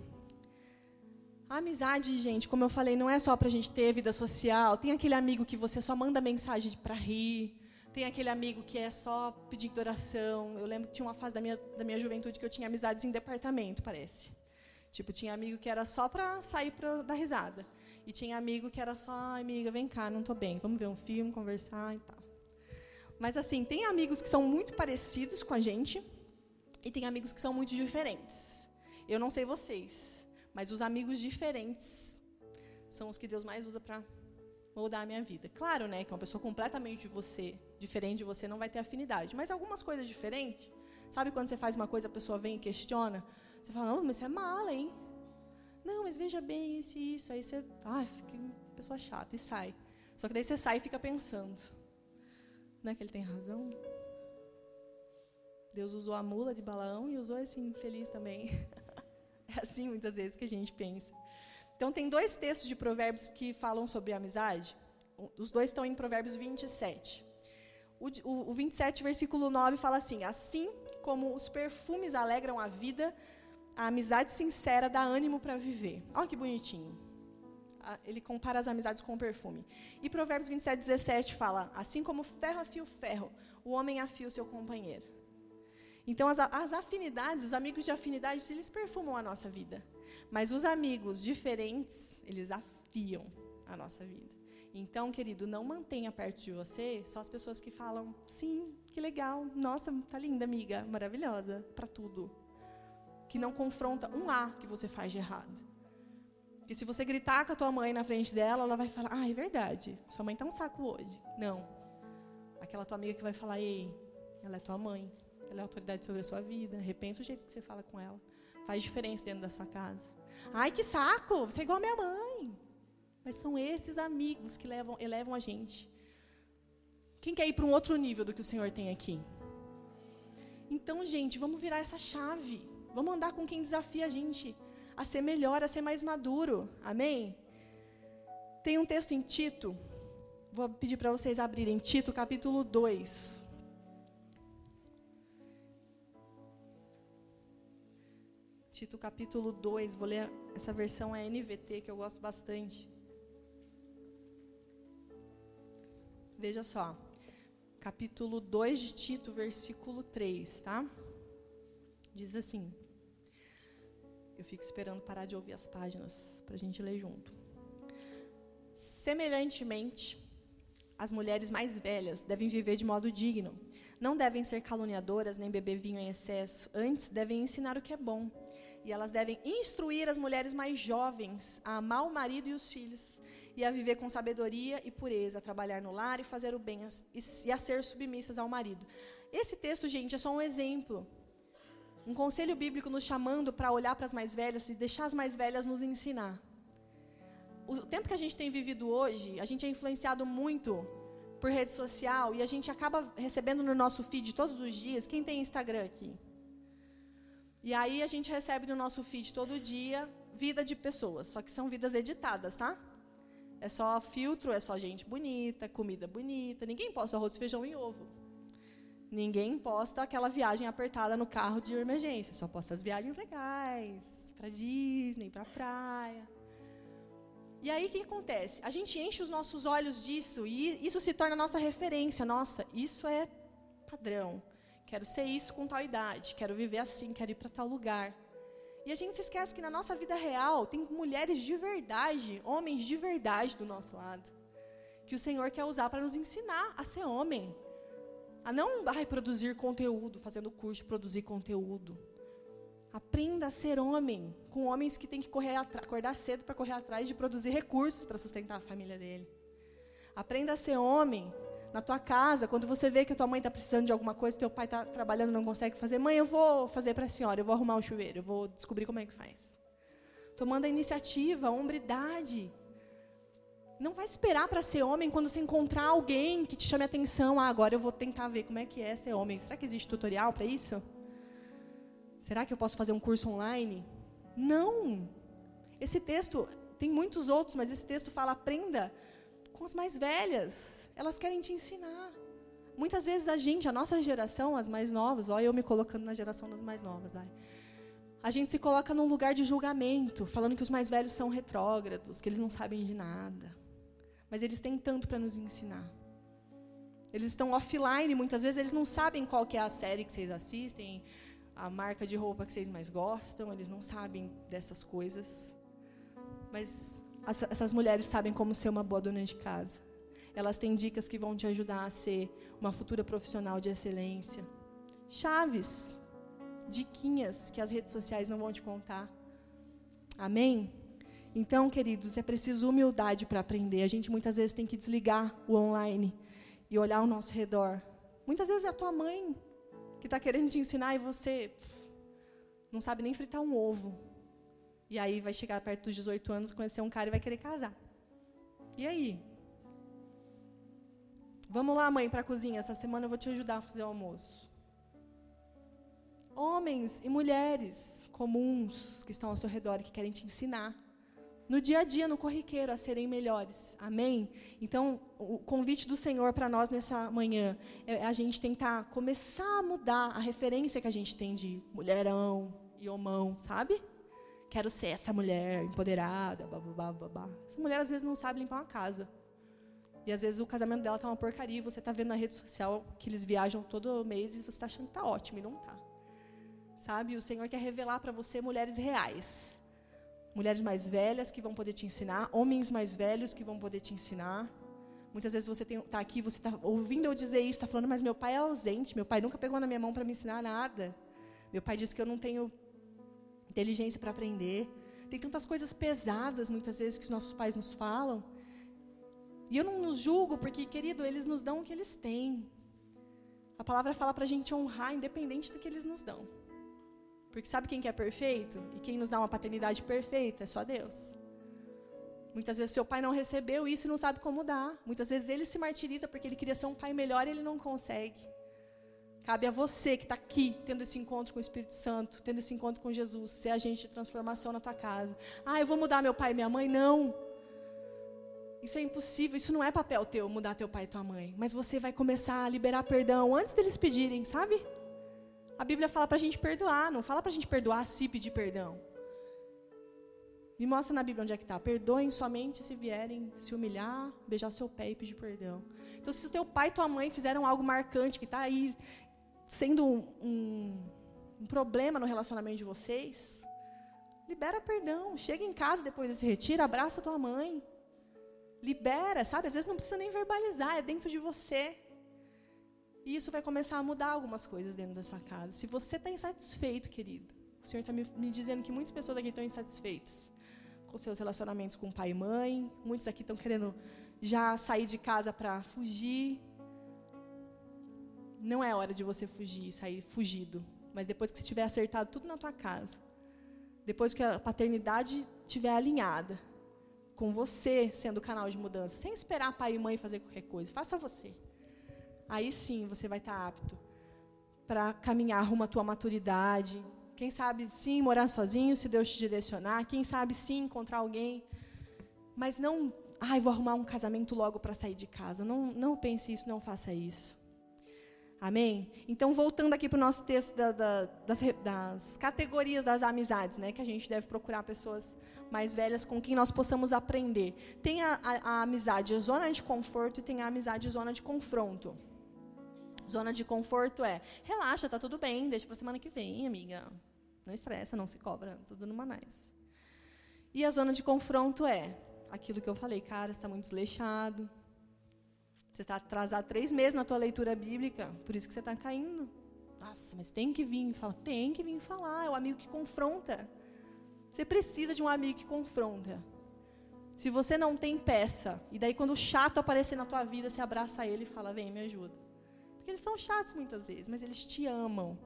A amizade, gente, como eu falei, não é só para a gente ter vida social. Tem aquele amigo que você só manda mensagem para rir. Tem aquele amigo que é só pedindo oração. Eu lembro que tinha uma fase da minha, da minha juventude que eu tinha amizades em departamento, parece. Tipo, tinha amigo que era só para sair para dar risada. E tinha amigo que era só, amiga, vem cá, não estou bem, vamos ver um filme, conversar e tal. Mas assim, tem amigos que são muito parecidos com a gente e tem amigos que são muito diferentes. Eu não sei vocês, mas os amigos diferentes são os que Deus mais usa para moldar a minha vida. Claro, né, que uma pessoa completamente de você, diferente de você, não vai ter afinidade. Mas algumas coisas diferentes, sabe quando você faz uma coisa, a pessoa vem e questiona, você fala, não, mas você é mala, hein? Não, mas veja bem isso e isso. Aí você, ai, fica pessoa chata e sai. Só que daí você sai e fica pensando. Não é que ele tem razão? Deus usou a mula de Balaão e usou esse infeliz também. é assim muitas vezes que a gente pensa. Então, tem dois textos de Provérbios que falam sobre amizade. Os dois estão em Provérbios 27. O, o, o 27, versículo 9, fala assim: Assim como os perfumes alegram a vida, a amizade sincera dá ânimo para viver. Olha que bonitinho. Ele compara as amizades com o perfume. E Provérbios 27, 17 fala: Assim como ferro afia o ferro, o homem afia o seu companheiro. Então, as, as afinidades, os amigos de afinidade, eles perfumam a nossa vida. Mas os amigos diferentes, eles afiam a nossa vida. Então, querido, não mantenha perto de você só as pessoas que falam: sim, que legal, nossa, tá linda, amiga, maravilhosa, para tudo. Que não confronta um A que você faz de errado. Porque se você gritar com a tua mãe na frente dela, ela vai falar: ah, é verdade, sua mãe tá um saco hoje. Não. Aquela tua amiga que vai falar: ei, ela é tua mãe, ela é autoridade sobre a sua vida. Repensa o jeito que você fala com ela. Faz diferença dentro da sua casa. Ai, que saco! Você é igual a minha mãe. Mas são esses amigos que levam, elevam a gente. Quem quer ir para um outro nível do que o Senhor tem aqui? Então, gente, vamos virar essa chave. Vamos andar com quem desafia a gente a ser melhor, a ser mais maduro. Amém? Tem um texto em Tito. Vou pedir para vocês abrirem Tito, capítulo 2. Tito capítulo 2, vou ler essa versão é NVT que eu gosto bastante. Veja só. Capítulo 2 de Tito, versículo 3, tá? Diz assim: Eu fico esperando parar de ouvir as páginas para a gente ler junto. Semelhantemente, as mulheres mais velhas devem viver de modo digno. Não devem ser caluniadoras nem beber vinho em excesso. Antes, devem ensinar o que é bom e elas devem instruir as mulheres mais jovens a amar o marido e os filhos, e a viver com sabedoria e pureza, a trabalhar no lar e fazer o bem, e a ser submissas ao marido. Esse texto, gente, é só um exemplo. Um conselho bíblico nos chamando para olhar para as mais velhas e deixar as mais velhas nos ensinar. O tempo que a gente tem vivido hoje, a gente é influenciado muito por rede social e a gente acaba recebendo no nosso feed todos os dias. Quem tem Instagram aqui? E aí a gente recebe no nosso feed todo dia vida de pessoas, só que são vidas editadas, tá? É só filtro, é só gente bonita, comida bonita. Ninguém posta arroz, feijão e ovo. Ninguém posta aquela viagem apertada no carro de emergência. Só posta as viagens legais, para Disney, para praia. E aí o que acontece? A gente enche os nossos olhos disso e isso se torna nossa referência. Nossa, isso é padrão. Quero ser isso com tal idade, quero viver assim, quero ir para tal lugar. E a gente se esquece que na nossa vida real tem mulheres de verdade, homens de verdade do nosso lado, que o Senhor quer usar para nos ensinar a ser homem, a não ai, produzir conteúdo, fazendo curso produzir conteúdo. Aprenda a ser homem, com homens que têm que correr acordar cedo para correr atrás de produzir recursos para sustentar a família dele. Aprenda a ser homem na tua casa, quando você vê que a tua mãe está precisando de alguma coisa, teu pai está trabalhando não consegue fazer, mãe, eu vou fazer para a senhora, eu vou arrumar o chuveiro, eu vou descobrir como é que faz. Tomando a iniciativa, a hombridade. Não vai esperar para ser homem quando você encontrar alguém que te chame a atenção. Ah, agora eu vou tentar ver como é que é ser homem. Será que existe tutorial para isso? Será que eu posso fazer um curso online? Não. Esse texto tem muitos outros, mas esse texto fala aprenda com as mais velhas elas querem te ensinar. Muitas vezes a gente, a nossa geração, as mais novas, olha eu me colocando na geração das mais novas, vai. A gente se coloca num lugar de julgamento, falando que os mais velhos são retrógrados, que eles não sabem de nada. Mas eles têm tanto para nos ensinar. Eles estão offline, muitas vezes eles não sabem qual é a série que vocês assistem, a marca de roupa que vocês mais gostam, eles não sabem dessas coisas. Mas essas mulheres sabem como ser uma boa dona de casa. Elas têm dicas que vão te ajudar a ser uma futura profissional de excelência. Chaves, diquinhas que as redes sociais não vão te contar. Amém? Então, queridos, é preciso humildade para aprender. A gente muitas vezes tem que desligar o online e olhar ao nosso redor. Muitas vezes é a tua mãe que está querendo te ensinar e você não sabe nem fritar um ovo. E aí vai chegar perto dos 18 anos, conhecer um cara e vai querer casar. E aí? Vamos lá, mãe, para a cozinha. Essa semana eu vou te ajudar a fazer o almoço. Homens e mulheres comuns que estão ao seu redor e que querem te ensinar no dia a dia, no corriqueiro, a serem melhores. Amém? Então, o convite do Senhor para nós nessa manhã é a gente tentar começar a mudar a referência que a gente tem de mulherão e homão, sabe? Quero ser essa mulher empoderada, babá, babá. Essa mulher às vezes não sabe limpar uma casa. E às vezes o casamento dela tá uma porcaria e você tá vendo na rede social que eles viajam todo mês e você está achando que tá ótimo e não tá. Sabe? O Senhor quer revelar para você mulheres reais mulheres mais velhas que vão poder te ensinar, homens mais velhos que vão poder te ensinar. Muitas vezes você está aqui, você está ouvindo eu dizer isso, está falando, mas meu pai é ausente, meu pai nunca pegou na minha mão para me ensinar nada. Meu pai disse que eu não tenho inteligência para aprender. Tem tantas coisas pesadas, muitas vezes, que os nossos pais nos falam. E eu não nos julgo, porque, querido, eles nos dão o que eles têm. A palavra fala para a gente honrar, independente do que eles nos dão. Porque sabe quem que é perfeito? E quem nos dá uma paternidade perfeita? É só Deus. Muitas vezes seu pai não recebeu isso e não sabe como dar. Muitas vezes ele se martiriza porque ele queria ser um pai melhor e ele não consegue. Cabe a você que está aqui, tendo esse encontro com o Espírito Santo, tendo esse encontro com Jesus, ser agente de transformação na tua casa. Ah, eu vou mudar meu pai e minha mãe? Não. Isso é impossível, isso não é papel teu, mudar teu pai e tua mãe. Mas você vai começar a liberar perdão antes deles pedirem, sabe? A Bíblia fala para a gente perdoar, não fala para a gente perdoar se pedir perdão. Me mostra na Bíblia onde é que está. Perdoem somente se vierem se humilhar, beijar seu pé e pedir perdão. Então, se o teu pai e tua mãe fizeram algo marcante que está aí sendo um, um, um, problema no relacionamento de vocês, libera perdão. Chega em casa depois desse retiro, abraça tua mãe. Libera, sabe? Às vezes não precisa nem verbalizar, é dentro de você. E isso vai começar a mudar algumas coisas dentro da sua casa. Se você está insatisfeito, querido, o Senhor está me, me, dizendo que muitas pessoas aqui estão insatisfeitas com seus relacionamentos com pai e mãe. Muitos aqui estão querendo já sair de casa para fugir. Não é hora de você fugir, sair fugido. Mas depois que você tiver acertado tudo na tua casa, depois que a paternidade estiver alinhada, com você sendo o canal de mudança, sem esperar pai e mãe fazer qualquer coisa, faça você aí sim você vai estar apto para caminhar rumo à tua maturidade. Quem sabe sim morar sozinho, se Deus te direcionar. Quem sabe sim encontrar alguém. Mas não, ai, vou arrumar um casamento logo para sair de casa. Não, não pense isso, não faça isso. Amém? Então, voltando aqui para o nosso texto da, da, das, das, categorias das amizades, né? Que a gente deve procurar pessoas mais velhas com quem nós possamos aprender. Tem a, a, a amizade zona de conforto e tem a amizade zona de confronto. Zona de conforto é, relaxa, tá tudo bem, deixa para semana que vem, amiga. Não estressa, não se cobra, tudo numa nice. E a zona de confronto é aquilo que eu falei, cara, está muito desleixado. Você está atrasado três meses na tua leitura bíblica, por isso que você está caindo. Nossa, mas tem que vir falar, tem que vir falar, é o amigo que confronta. Você precisa de um amigo que confronta. Se você não tem peça, e daí quando o chato aparecer na tua vida, você abraça ele e fala, vem, me ajuda. Porque eles são chatos muitas vezes, mas eles te amam.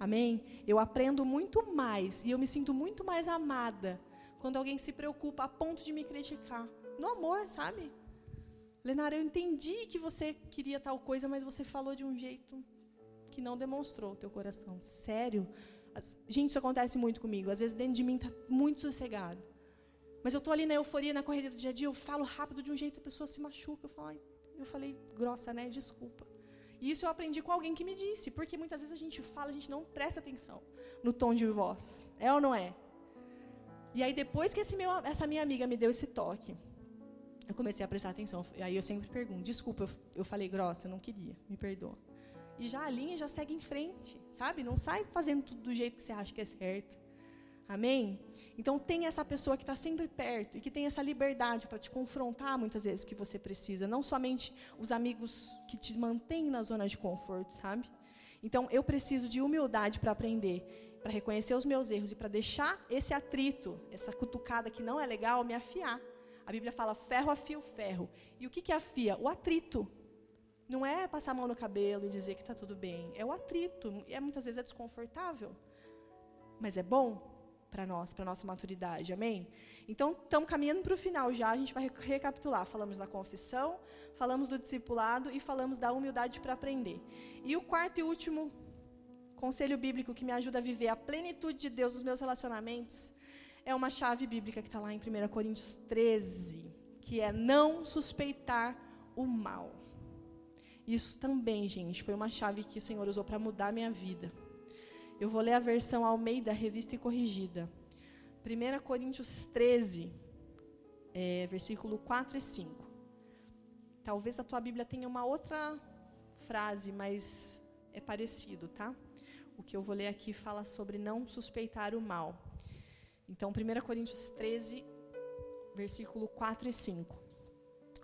Amém? Eu aprendo muito mais e eu me sinto muito mais amada quando alguém se preocupa a ponto de me criticar. No amor, sabe? Lenara, eu entendi que você queria tal coisa, mas você falou de um jeito que não demonstrou o teu coração. Sério? Gente, isso acontece muito comigo. Às vezes dentro de mim está muito sossegado. Mas eu estou ali na euforia, na correria do dia a dia, eu falo rápido de um jeito, a pessoa se machuca. Eu falo, eu falei grossa, né? Desculpa. E isso eu aprendi com alguém que me disse, porque muitas vezes a gente fala, a gente não presta atenção no tom de voz. É ou não é? E aí depois que meu, essa minha amiga me deu esse toque, eu comecei a prestar atenção. E aí eu sempre pergunto, desculpa, eu, falei grossa, eu não queria, me perdoa. E já alinha, já segue em frente, sabe? Não sai fazendo tudo do jeito que você acha que é certo. Amém? Então tem essa pessoa que está sempre perto e que tem essa liberdade para te confrontar muitas vezes que você precisa, não somente os amigos que te mantêm na zona de conforto, sabe? Então eu preciso de humildade para aprender, para reconhecer os meus erros e para deixar esse atrito, essa cutucada que não é legal, me afiar. A Bíblia fala ferro afia o ferro. E o que, que afia? O atrito. Não é passar a mão no cabelo e dizer que está tudo bem. É o atrito. É, muitas vezes é desconfortável. Mas é bom para nós, para nossa maturidade, amém? Então, estamos caminhando para o final já, a gente vai recapitular. Falamos da confissão, falamos do discipulado e falamos da humildade para aprender. E o quarto e último conselho bíblico que me ajuda a viver a plenitude de Deus nos meus relacionamentos é uma chave bíblica que está lá em 1 Coríntios 13, que é não suspeitar o mal. Isso também, gente, foi uma chave que o Senhor usou para mudar a minha vida. Eu vou ler a versão Almeida, revista e corrigida. 1 Coríntios 13, é, versículo 4 e 5. Talvez a tua Bíblia tenha uma outra frase, mas é parecido, tá? O que eu vou ler aqui fala sobre não suspeitar o mal. Então, 1 Coríntios 13, versículo 4 e 5.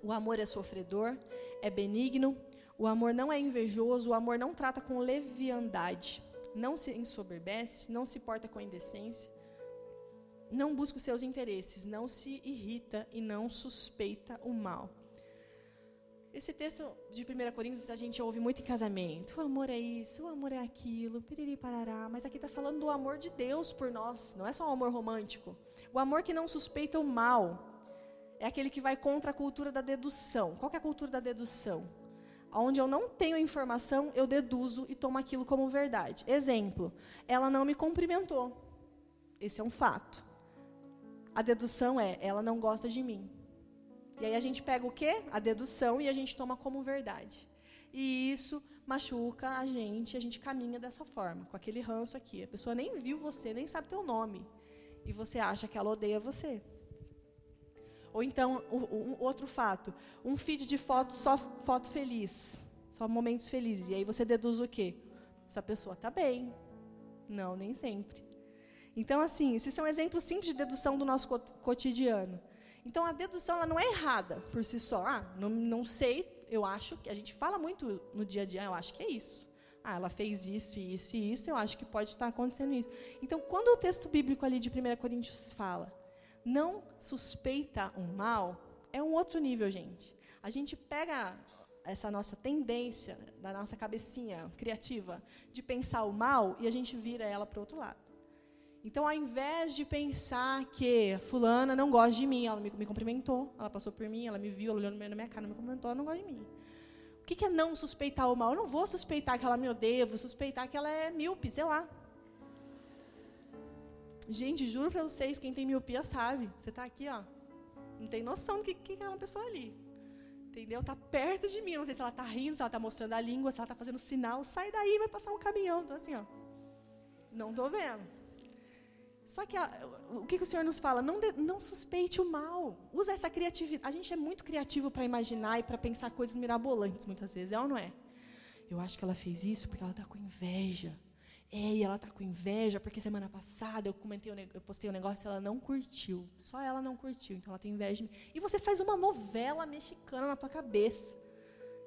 O amor é sofredor, é benigno, o amor não é invejoso, o amor não trata com leviandade não se ensoberbece, não se porta com indecência, não busca os seus interesses, não se irrita e não suspeita o mal. Esse texto de 1 Coríntios a gente ouve muito em casamento. O amor é isso, o amor é aquilo, piriri parará. Mas aqui está falando do amor de Deus por nós. Não é só um amor romântico. O amor que não suspeita o mal. É aquele que vai contra a cultura da dedução. Qual é a cultura da dedução? onde eu não tenho informação, eu deduzo e tomo aquilo como verdade. Exemplo, ela não me cumprimentou. Esse é um fato. A dedução é, ela não gosta de mim. E aí a gente pega o quê? A dedução e a gente toma como verdade. E isso machuca a gente, a gente caminha dessa forma, com aquele ranço aqui. A pessoa nem viu você, nem sabe teu nome. E você acha que ela odeia você. Ou então, um, outro fato, um feed de foto só foto feliz, só momentos felizes. E aí você deduz o quê? Essa pessoa está bem. Não, nem sempre. Então, assim, esses são exemplos simples de dedução do nosso cotidiano. Então, a dedução ela não é errada por si só. Ah, não, não sei, eu acho que. A gente fala muito no dia a dia, eu acho que é isso. Ah, ela fez isso, isso e isso, eu acho que pode estar acontecendo isso. Então, quando o texto bíblico ali de 1 Coríntios fala não suspeita um mal, é um outro nível, gente. A gente pega essa nossa tendência da nossa cabecinha criativa de pensar o mal e a gente vira ela para o outro lado. Então, ao invés de pensar que fulana não gosta de mim, ela me, me cumprimentou, ela passou por mim, ela me viu, ela olhou na minha cara, me cumprimentou, ela não gosta de mim. O que é não suspeitar o mal? Eu não vou suspeitar que ela me odeia, vou suspeitar que ela é míope, sei lá. Gente, juro para vocês, quem tem miopia sabe. Você está aqui, ó, não tem noção do que, que é uma pessoa ali. Entendeu? Está perto de mim. não sei se ela está rindo, se ela está mostrando a língua, se ela está fazendo sinal. Sai daí, vai passar um caminhão. Então, assim, ó. Não estou vendo. Só que a, o que, que, o Senhor nos fala? Não, de, não suspeite o mal. Usa essa criatividade. A gente é muito criativo para imaginar e para pensar coisas mirabolantes, muitas vezes. É ou não é? Eu acho que ela fez isso porque ela está com inveja. É, e ela tá com inveja, porque semana passada eu comentei, eu postei um negócio e ela não curtiu. Só ela não curtiu, então ela tem inveja. E você faz uma novela mexicana na tua cabeça.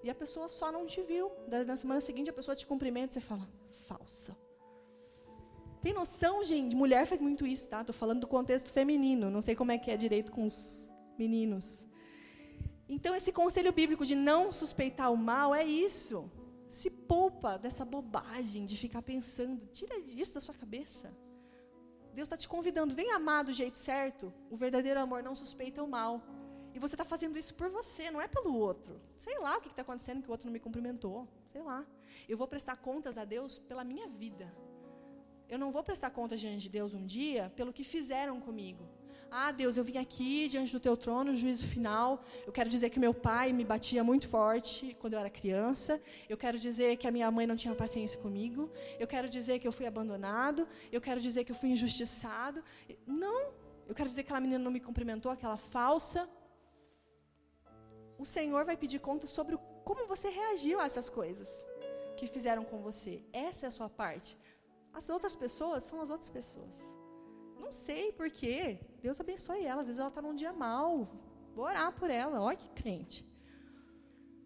E a pessoa só não te viu. Na semana seguinte a pessoa te cumprimenta e você fala, falsa. Tem noção, gente? Mulher faz muito isso, tá? Tô falando do contexto feminino. Não sei como é que é direito com os meninos. Então, esse conselho bíblico de não suspeitar o mal é isso. Se poupa dessa bobagem de ficar pensando. Tira isso da sua cabeça. Deus está te convidando. Vem amar do jeito certo. O verdadeiro amor não suspeita o mal. E você está fazendo isso por você, não é pelo outro. Sei lá o que está acontecendo que o outro não me cumprimentou. Sei lá. Eu vou prestar contas a Deus pela minha vida. Eu não vou prestar contas diante de Deus um dia pelo que fizeram comigo. Ah, Deus, eu vim aqui diante do teu trono, juízo final. Eu quero dizer que meu pai me batia muito forte quando eu era criança. Eu quero dizer que a minha mãe não tinha paciência comigo. Eu quero dizer que eu fui abandonado. Eu quero dizer que eu fui injustiçado. Não. Eu quero dizer que aquela menina não me cumprimentou, aquela falsa. O Senhor vai pedir conta sobre como você reagiu a essas coisas que fizeram com você. Essa é a sua parte. As outras pessoas são as outras pessoas. Não sei porquê. Deus abençoe ela. Às vezes ela está num dia mal. Vou orar por ela. Olha que crente.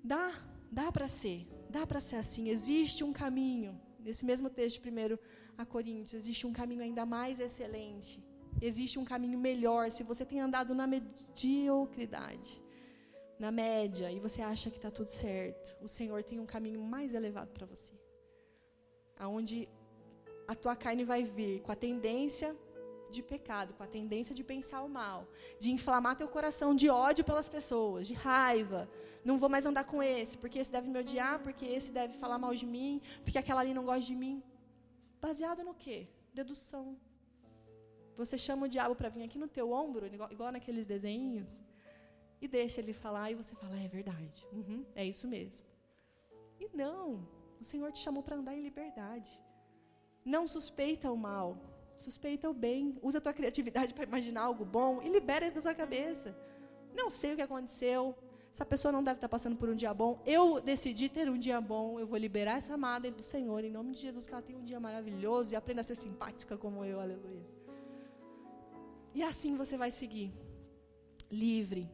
Dá, dá para ser. Dá para ser assim. Existe um caminho. Nesse mesmo texto 1 a Coríntios, existe um caminho ainda mais excelente. Existe um caminho melhor. Se você tem andado na mediocridade, na média, e você acha que está tudo certo, o Senhor tem um caminho mais elevado para você. Aonde a tua carne vai vir com a tendência de pecado, com a tendência de pensar o mal, de inflamar teu coração de ódio pelas pessoas, de raiva. Não vou mais andar com esse, porque esse deve me odiar, porque esse deve falar mal de mim, porque aquela ali não gosta de mim. Baseado no quê? Dedução. Você chama o diabo para vir aqui no teu ombro, igual, igual, naqueles desenhos, e deixa ele falar, e você fala, é verdade, uhum, é isso mesmo. E não, o Senhor te chamou para andar em liberdade. Não suspeita o mal, suspeita o bem. Usa a tua criatividade para imaginar algo bom e libera isso da sua cabeça. Não sei o que aconteceu. Essa pessoa não deve estar passando por um dia bom. Eu decidi ter um dia bom. Eu vou liberar essa amada do Senhor, em nome de Jesus, que ela tenha um dia maravilhoso e aprenda a ser simpática como eu. Aleluia. E assim você vai seguir, livre,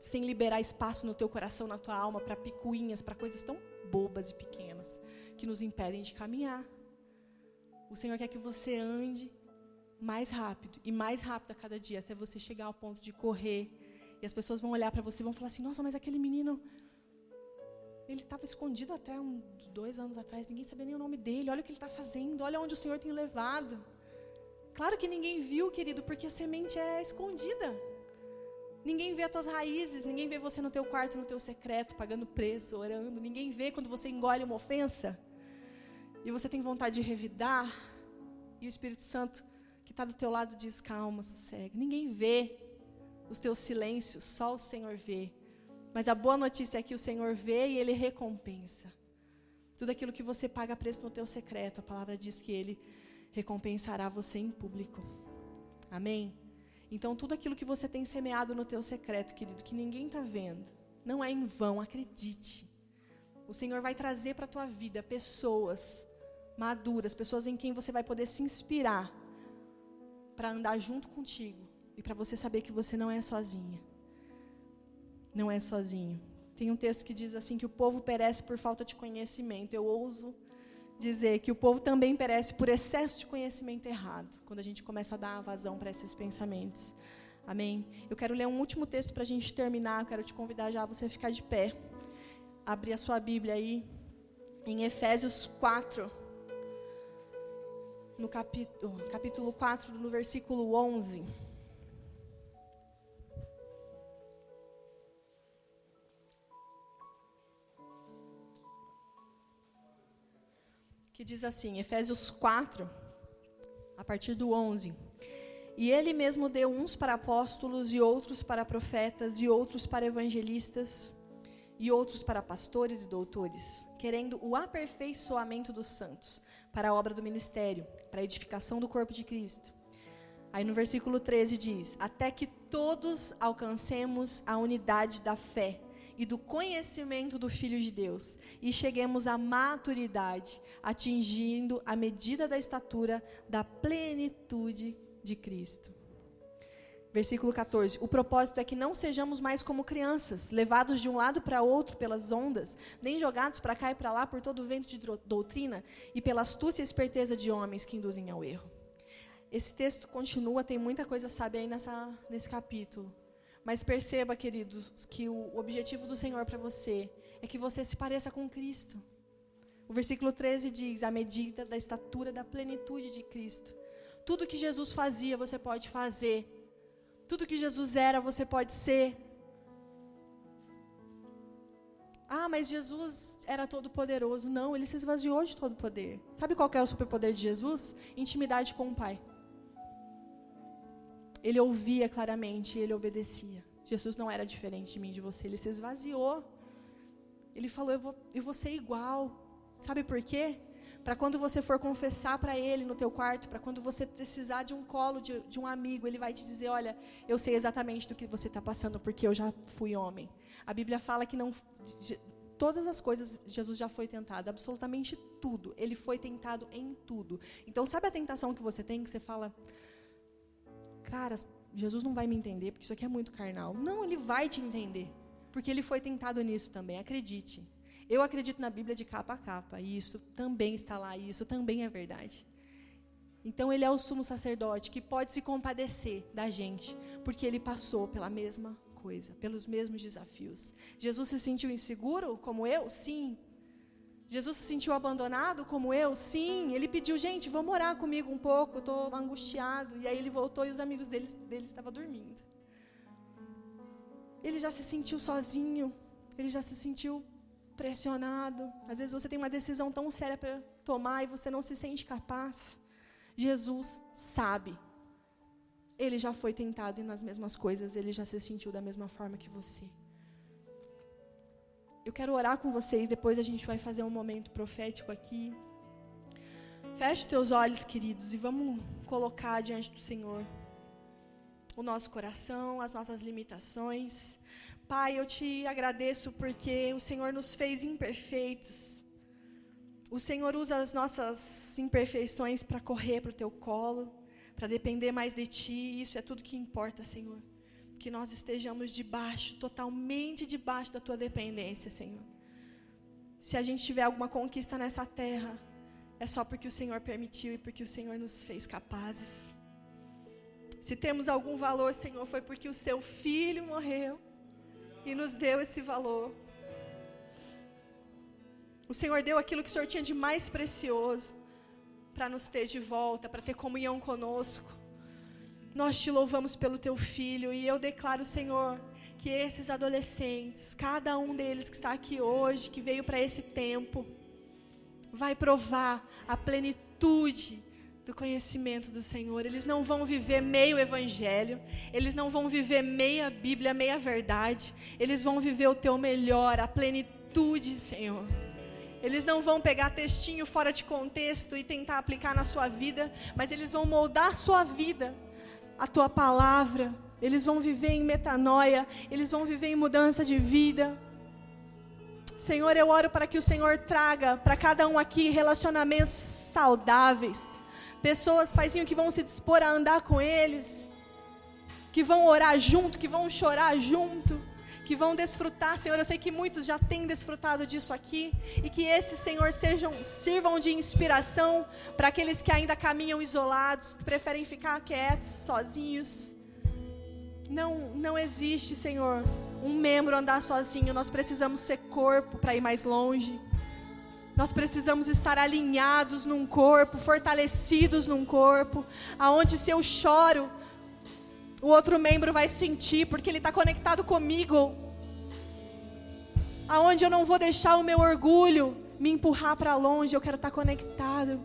sem liberar espaço no teu coração, na tua alma, para picuinhas, para coisas tão bobas e pequenas que nos impedem de caminhar. O Senhor quer que você ande mais rápido e mais rápido a cada dia até você chegar ao ponto de correr. E as pessoas vão olhar para você e vão falar assim: Nossa, mas aquele menino, ele estava escondido até uns dois anos atrás, ninguém sabia nem o nome dele. Olha o que ele está fazendo, olha onde o Senhor tem levado. Claro que ninguém viu, querido, porque a semente é escondida. Ninguém vê as tuas raízes, ninguém vê você no teu quarto, no teu secreto, pagando preço, orando. Ninguém vê quando você engole uma ofensa e você tem vontade de revidar, e o Espírito Santo que está do teu lado diz: calma, sossega. Ninguém vê os teus silêncios, só o Senhor vê. Mas a boa notícia é que o Senhor vê e Ele recompensa. Tudo aquilo que você paga preço no teu secreto, a palavra diz que Ele recompensará você em público. Amém? Então, tudo aquilo que você tem semeado no teu secreto, querido, que ninguém está vendo, não é em vão, acredite. O Senhor vai trazer para a tua vida pessoas maduras, pessoas em quem você vai poder se inspirar para andar junto contigo e para você saber que você não é sozinha. Não é sozinho. Tem um texto que diz assim que o povo perece por falta de conhecimento. Eu ouso dizer que o povo também perece por excesso de conhecimento errado, quando a gente começa a dar vazão para esses pensamentos. Amém? Eu quero ler um último texto para a gente terminar. Eu quero te convidar já a você ficar de pé. Abrir a sua Bíblia aí em Efésios 4 no capítulo, capítulo 4, no versículo 11. Que diz assim, Efésios 4, a partir do 11. E ele mesmo deu uns para apóstolos, e outros para profetas, e outros para evangelistas, e outros para pastores e doutores, querendo o aperfeiçoamento dos santos para a obra do ministério, para a edificação do corpo de Cristo. Aí no versículo 13 diz: Até que todos alcancemos a unidade da fé e do conhecimento do Filho de Deus e cheguemos à maturidade, atingindo a medida da estatura da plenitude de Cristo. Versículo 14: O propósito é que não sejamos mais como crianças, levados de um lado para outro pelas ondas, nem jogados para cá e para lá por todo o vento de doutrina e pela astúcia e esperteza de homens que induzem ao erro. Esse texto continua, tem muita coisa a saber aí nessa, nesse capítulo. Mas perceba, queridos, que o objetivo do Senhor para você é que você se pareça com Cristo. O versículo 13 diz: a medida da estatura da plenitude de Cristo. Tudo que Jesus fazia, você pode fazer tudo que Jesus era, você pode ser. Ah, mas Jesus era todo poderoso. Não, ele se esvaziou de todo poder. Sabe qual é o superpoder de Jesus? Intimidade com o Pai. ele ouvia claramente ele obedecia. Jesus não era diferente de mim, de você. Ele se esvaziou. Ele falou: Eu vou, eu vou ser igual. Sabe por quê? Para quando você for confessar para Ele no teu quarto, para quando você precisar de um colo de, de, um amigo, Ele vai te dizer: Olha, eu sei exatamente do que você está passando, porque eu já fui homem. A Bíblia fala que não. De, todas as coisas Jesus já foi tentado, absolutamente tudo. Ele foi tentado em tudo. Então, sabe a tentação que você tem que você fala: Cara, Jesus não vai me entender, porque isso aqui é muito carnal. Não, Ele vai te entender, porque Ele foi tentado nisso também, acredite. Eu acredito na Bíblia de capa a capa, e isso também está lá, e isso também é verdade. Então ele é o sumo sacerdote que pode se compadecer da gente, porque ele passou pela mesma coisa, pelos mesmos desafios. Jesus se sentiu inseguro como eu? Sim. Jesus se sentiu abandonado como eu? Sim. Ele pediu, gente, vamos orar comigo um pouco, estou angustiado. E aí ele voltou e os amigos dele, dele estavam dormindo. Ele já se sentiu sozinho, ele já se sentiu pressionado. Às vezes você tem uma decisão tão séria para tomar e você não se sente capaz. Jesus sabe. Ele já foi tentado nas mesmas coisas, ele já se sentiu da mesma forma que você. Eu quero orar com vocês, depois a gente vai fazer um momento profético aqui. Feche teus olhos, queridos, e vamos colocar diante do Senhor o nosso coração, as nossas limitações. Pai, eu te agradeço porque o Senhor nos fez imperfeitos. O Senhor usa as nossas imperfeições para correr para o teu colo, para depender mais de ti. Isso é tudo que importa, Senhor. Que nós estejamos debaixo, totalmente debaixo da tua dependência, Senhor. Se a gente tiver alguma conquista nessa terra, é só porque o Senhor permitiu e porque o Senhor nos fez capazes. Se temos algum valor, Senhor, foi porque o seu filho morreu e nos deu esse valor. O Senhor deu aquilo que o Senhor tinha de mais precioso para nos ter de volta, para ter comunhão conosco. Nós te louvamos pelo teu filho e eu declaro, Senhor, que esses adolescentes, cada um deles que está aqui hoje, que veio para esse tempo, vai provar a plenitude do conhecimento do Senhor. Eles não vão viver meio evangelho, eles não vão viver meia Bíblia, meia verdade. Eles vão viver o teu melhor, a plenitude, Senhor. Eles não vão pegar textinho fora de contexto e tentar aplicar na sua vida, mas eles vão moldar a sua vida, a tua palavra. Eles vão viver em metanoia, eles vão viver em mudança de vida. Senhor, eu oro para que o Senhor traga para cada um aqui relacionamentos saudáveis Pessoas, Paizinho, que vão se dispor a andar com eles, que vão orar junto, que vão chorar junto, que vão desfrutar, Senhor. Eu sei que muitos já têm desfrutado disso aqui, e que esses, Senhor, sejam, sirvam de inspiração para aqueles que ainda caminham isolados, que preferem ficar quietos, sozinhos. Não, não existe, Senhor, um membro andar sozinho. Nós precisamos ser corpo para ir mais longe. Nós precisamos estar alinhados num corpo, fortalecidos num corpo, aonde se eu choro, o outro membro vai sentir, porque ele está conectado comigo. Aonde eu não vou deixar o meu orgulho me empurrar para longe, eu quero estar tá conectado.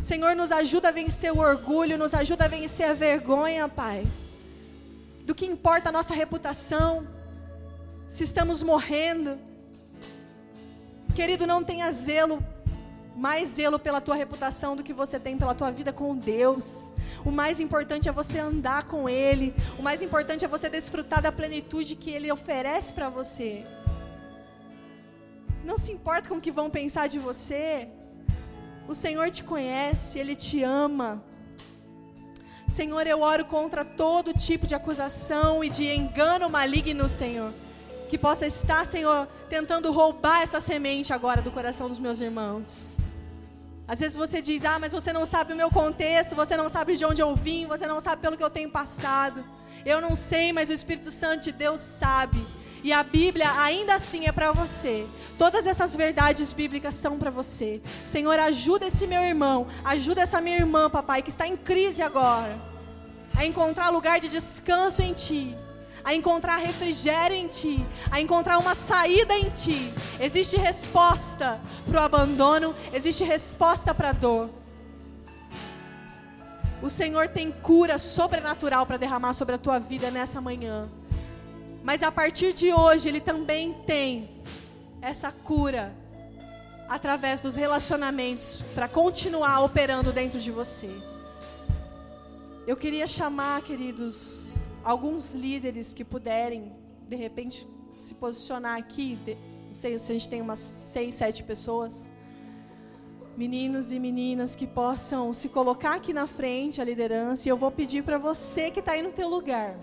Senhor, nos ajuda a vencer o orgulho, nos ajuda a vencer a vergonha, Pai. Do que importa a nossa reputação, se estamos morrendo Querido, não tenha zelo, mais zelo pela tua reputação do que você tem pela tua vida com Deus. O mais importante é você andar com Ele. O mais importante é você desfrutar da plenitude que Ele oferece para você. Não se importa com o que vão pensar de você. O Senhor te conhece, Ele te ama. Senhor, eu oro contra todo tipo de acusação e de engano maligno, Senhor que possa estar, Senhor, tentando roubar essa semente agora do coração dos meus irmãos. Às vezes você diz: Ah, mas você não sabe o meu contexto, você não sabe de onde eu vim, você não sabe pelo que eu tenho passado. Eu não sei, mas o Espírito Santo de Deus sabe. E a Bíblia ainda assim é para você. Todas essas verdades bíblicas são para você. Senhor, ajuda esse meu irmão, ajuda essa minha irmã, papai, que está em crise agora, a encontrar lugar de descanso em Ti a encontrar refrigério em Ti, a encontrar uma saída em Ti. Existe resposta para o abandono, existe resposta para a dor. O Senhor tem cura sobrenatural para derramar sobre a tua vida nessa manhã. Mas a partir de hoje, Ele também tem essa cura através dos relacionamentos para continuar operando dentro de você. Eu queria chamar, queridos, alguns líderes que puderem, de repente, se posicionar aqui. Não sei se a gente tem umas seis, sete pessoas. Meninos e meninas que possam se colocar aqui na frente, a liderança, e eu vou pedir para você que está aí no teu lugar.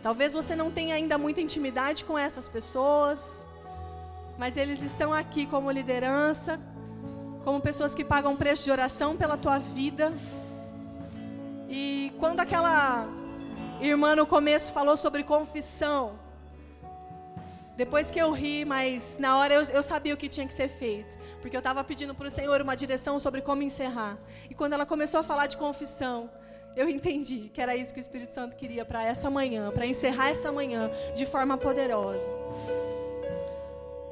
Talvez você não tenha ainda muita intimidade com essas pessoas, mas eles estão aqui como liderança, como pessoas que pagam preço de oração pela tua vida, e quando aquela irmã no começo falou sobre confissão, depois que eu ri, mas na hora eu, eu sabia o que tinha que ser feito. Porque eu estava pedindo para o Senhor uma direção sobre como encerrar. E quando ela começou a falar de confissão, eu entendi que era isso que o Espírito Santo queria para essa manhã, para encerrar essa manhã de forma poderosa.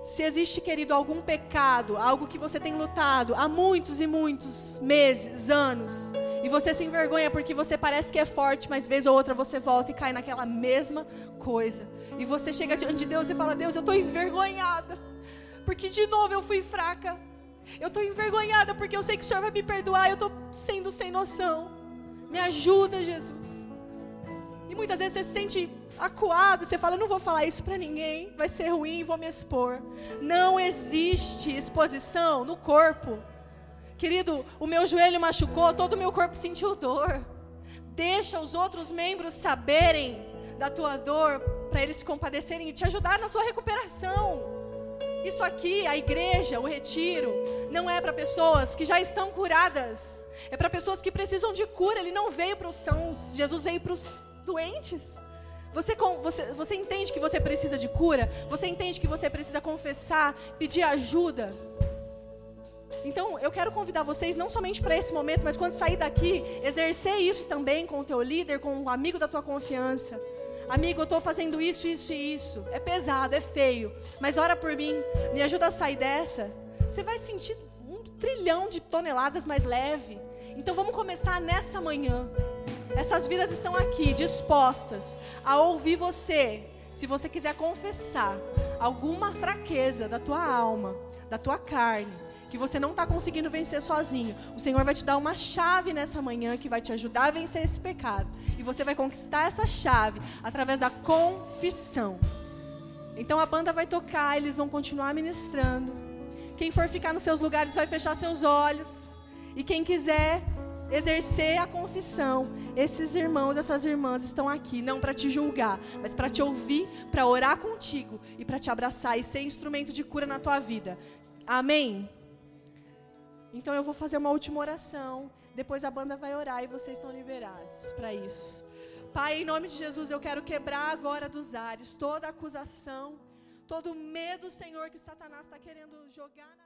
Se existe, querido, algum pecado, algo que você tem lutado há muitos e muitos meses, anos, e você se envergonha porque você parece que é forte, mas vez ou outra você volta e cai naquela mesma coisa. E você chega diante de Deus e fala: Deus, eu estou envergonhada, porque de novo eu fui fraca. Eu estou envergonhada porque eu sei que o Senhor vai me perdoar, eu estou sendo sem noção. Me ajuda, Jesus. E muitas vezes você se sente acuado, você fala, não vou falar isso para ninguém, vai ser ruim, vou me expor. Não existe exposição no corpo. Querido, o meu joelho machucou, todo o meu corpo sentiu dor. Deixa os outros membros saberem da tua dor para eles se compadecerem e te ajudar na sua recuperação. Isso aqui, a igreja, o retiro, não é para pessoas que já estão curadas. É para pessoas que precisam de cura. Ele não veio para os sãos, Jesus veio para os doentes. Você, você, você entende que você precisa de cura? Você entende que você precisa confessar, pedir ajuda? Então, eu quero convidar vocês, não somente para esse momento, mas quando sair daqui, exercer isso também com o teu líder, com um amigo da tua confiança. Amigo, eu estou fazendo isso, isso e isso. É pesado, é feio. Mas ora por mim, me ajuda a sair dessa. Você vai sentir um trilhão de toneladas mais leve. Então vamos começar nessa manhã. Essas vidas estão aqui dispostas a ouvir você. Se você quiser confessar alguma fraqueza da tua alma, da tua carne, que você não está conseguindo vencer sozinho, o Senhor vai te dar uma chave nessa manhã que vai te ajudar a vencer esse pecado. E você vai conquistar essa chave através da confissão. Então a banda vai tocar, eles vão continuar ministrando. Quem for ficar nos seus lugares vai fechar seus olhos. E quem quiser exercer a confissão. Esses irmãos, essas irmãs estão aqui não para te julgar, mas para te ouvir, para orar contigo e para te abraçar e ser instrumento de cura na tua vida. Amém? Então eu vou fazer uma última oração. Depois a banda vai orar e vocês estão liberados para isso. Pai, em nome de Jesus, eu quero quebrar agora dos ares toda acusação, todo medo, Senhor, que Satanás está querendo jogar na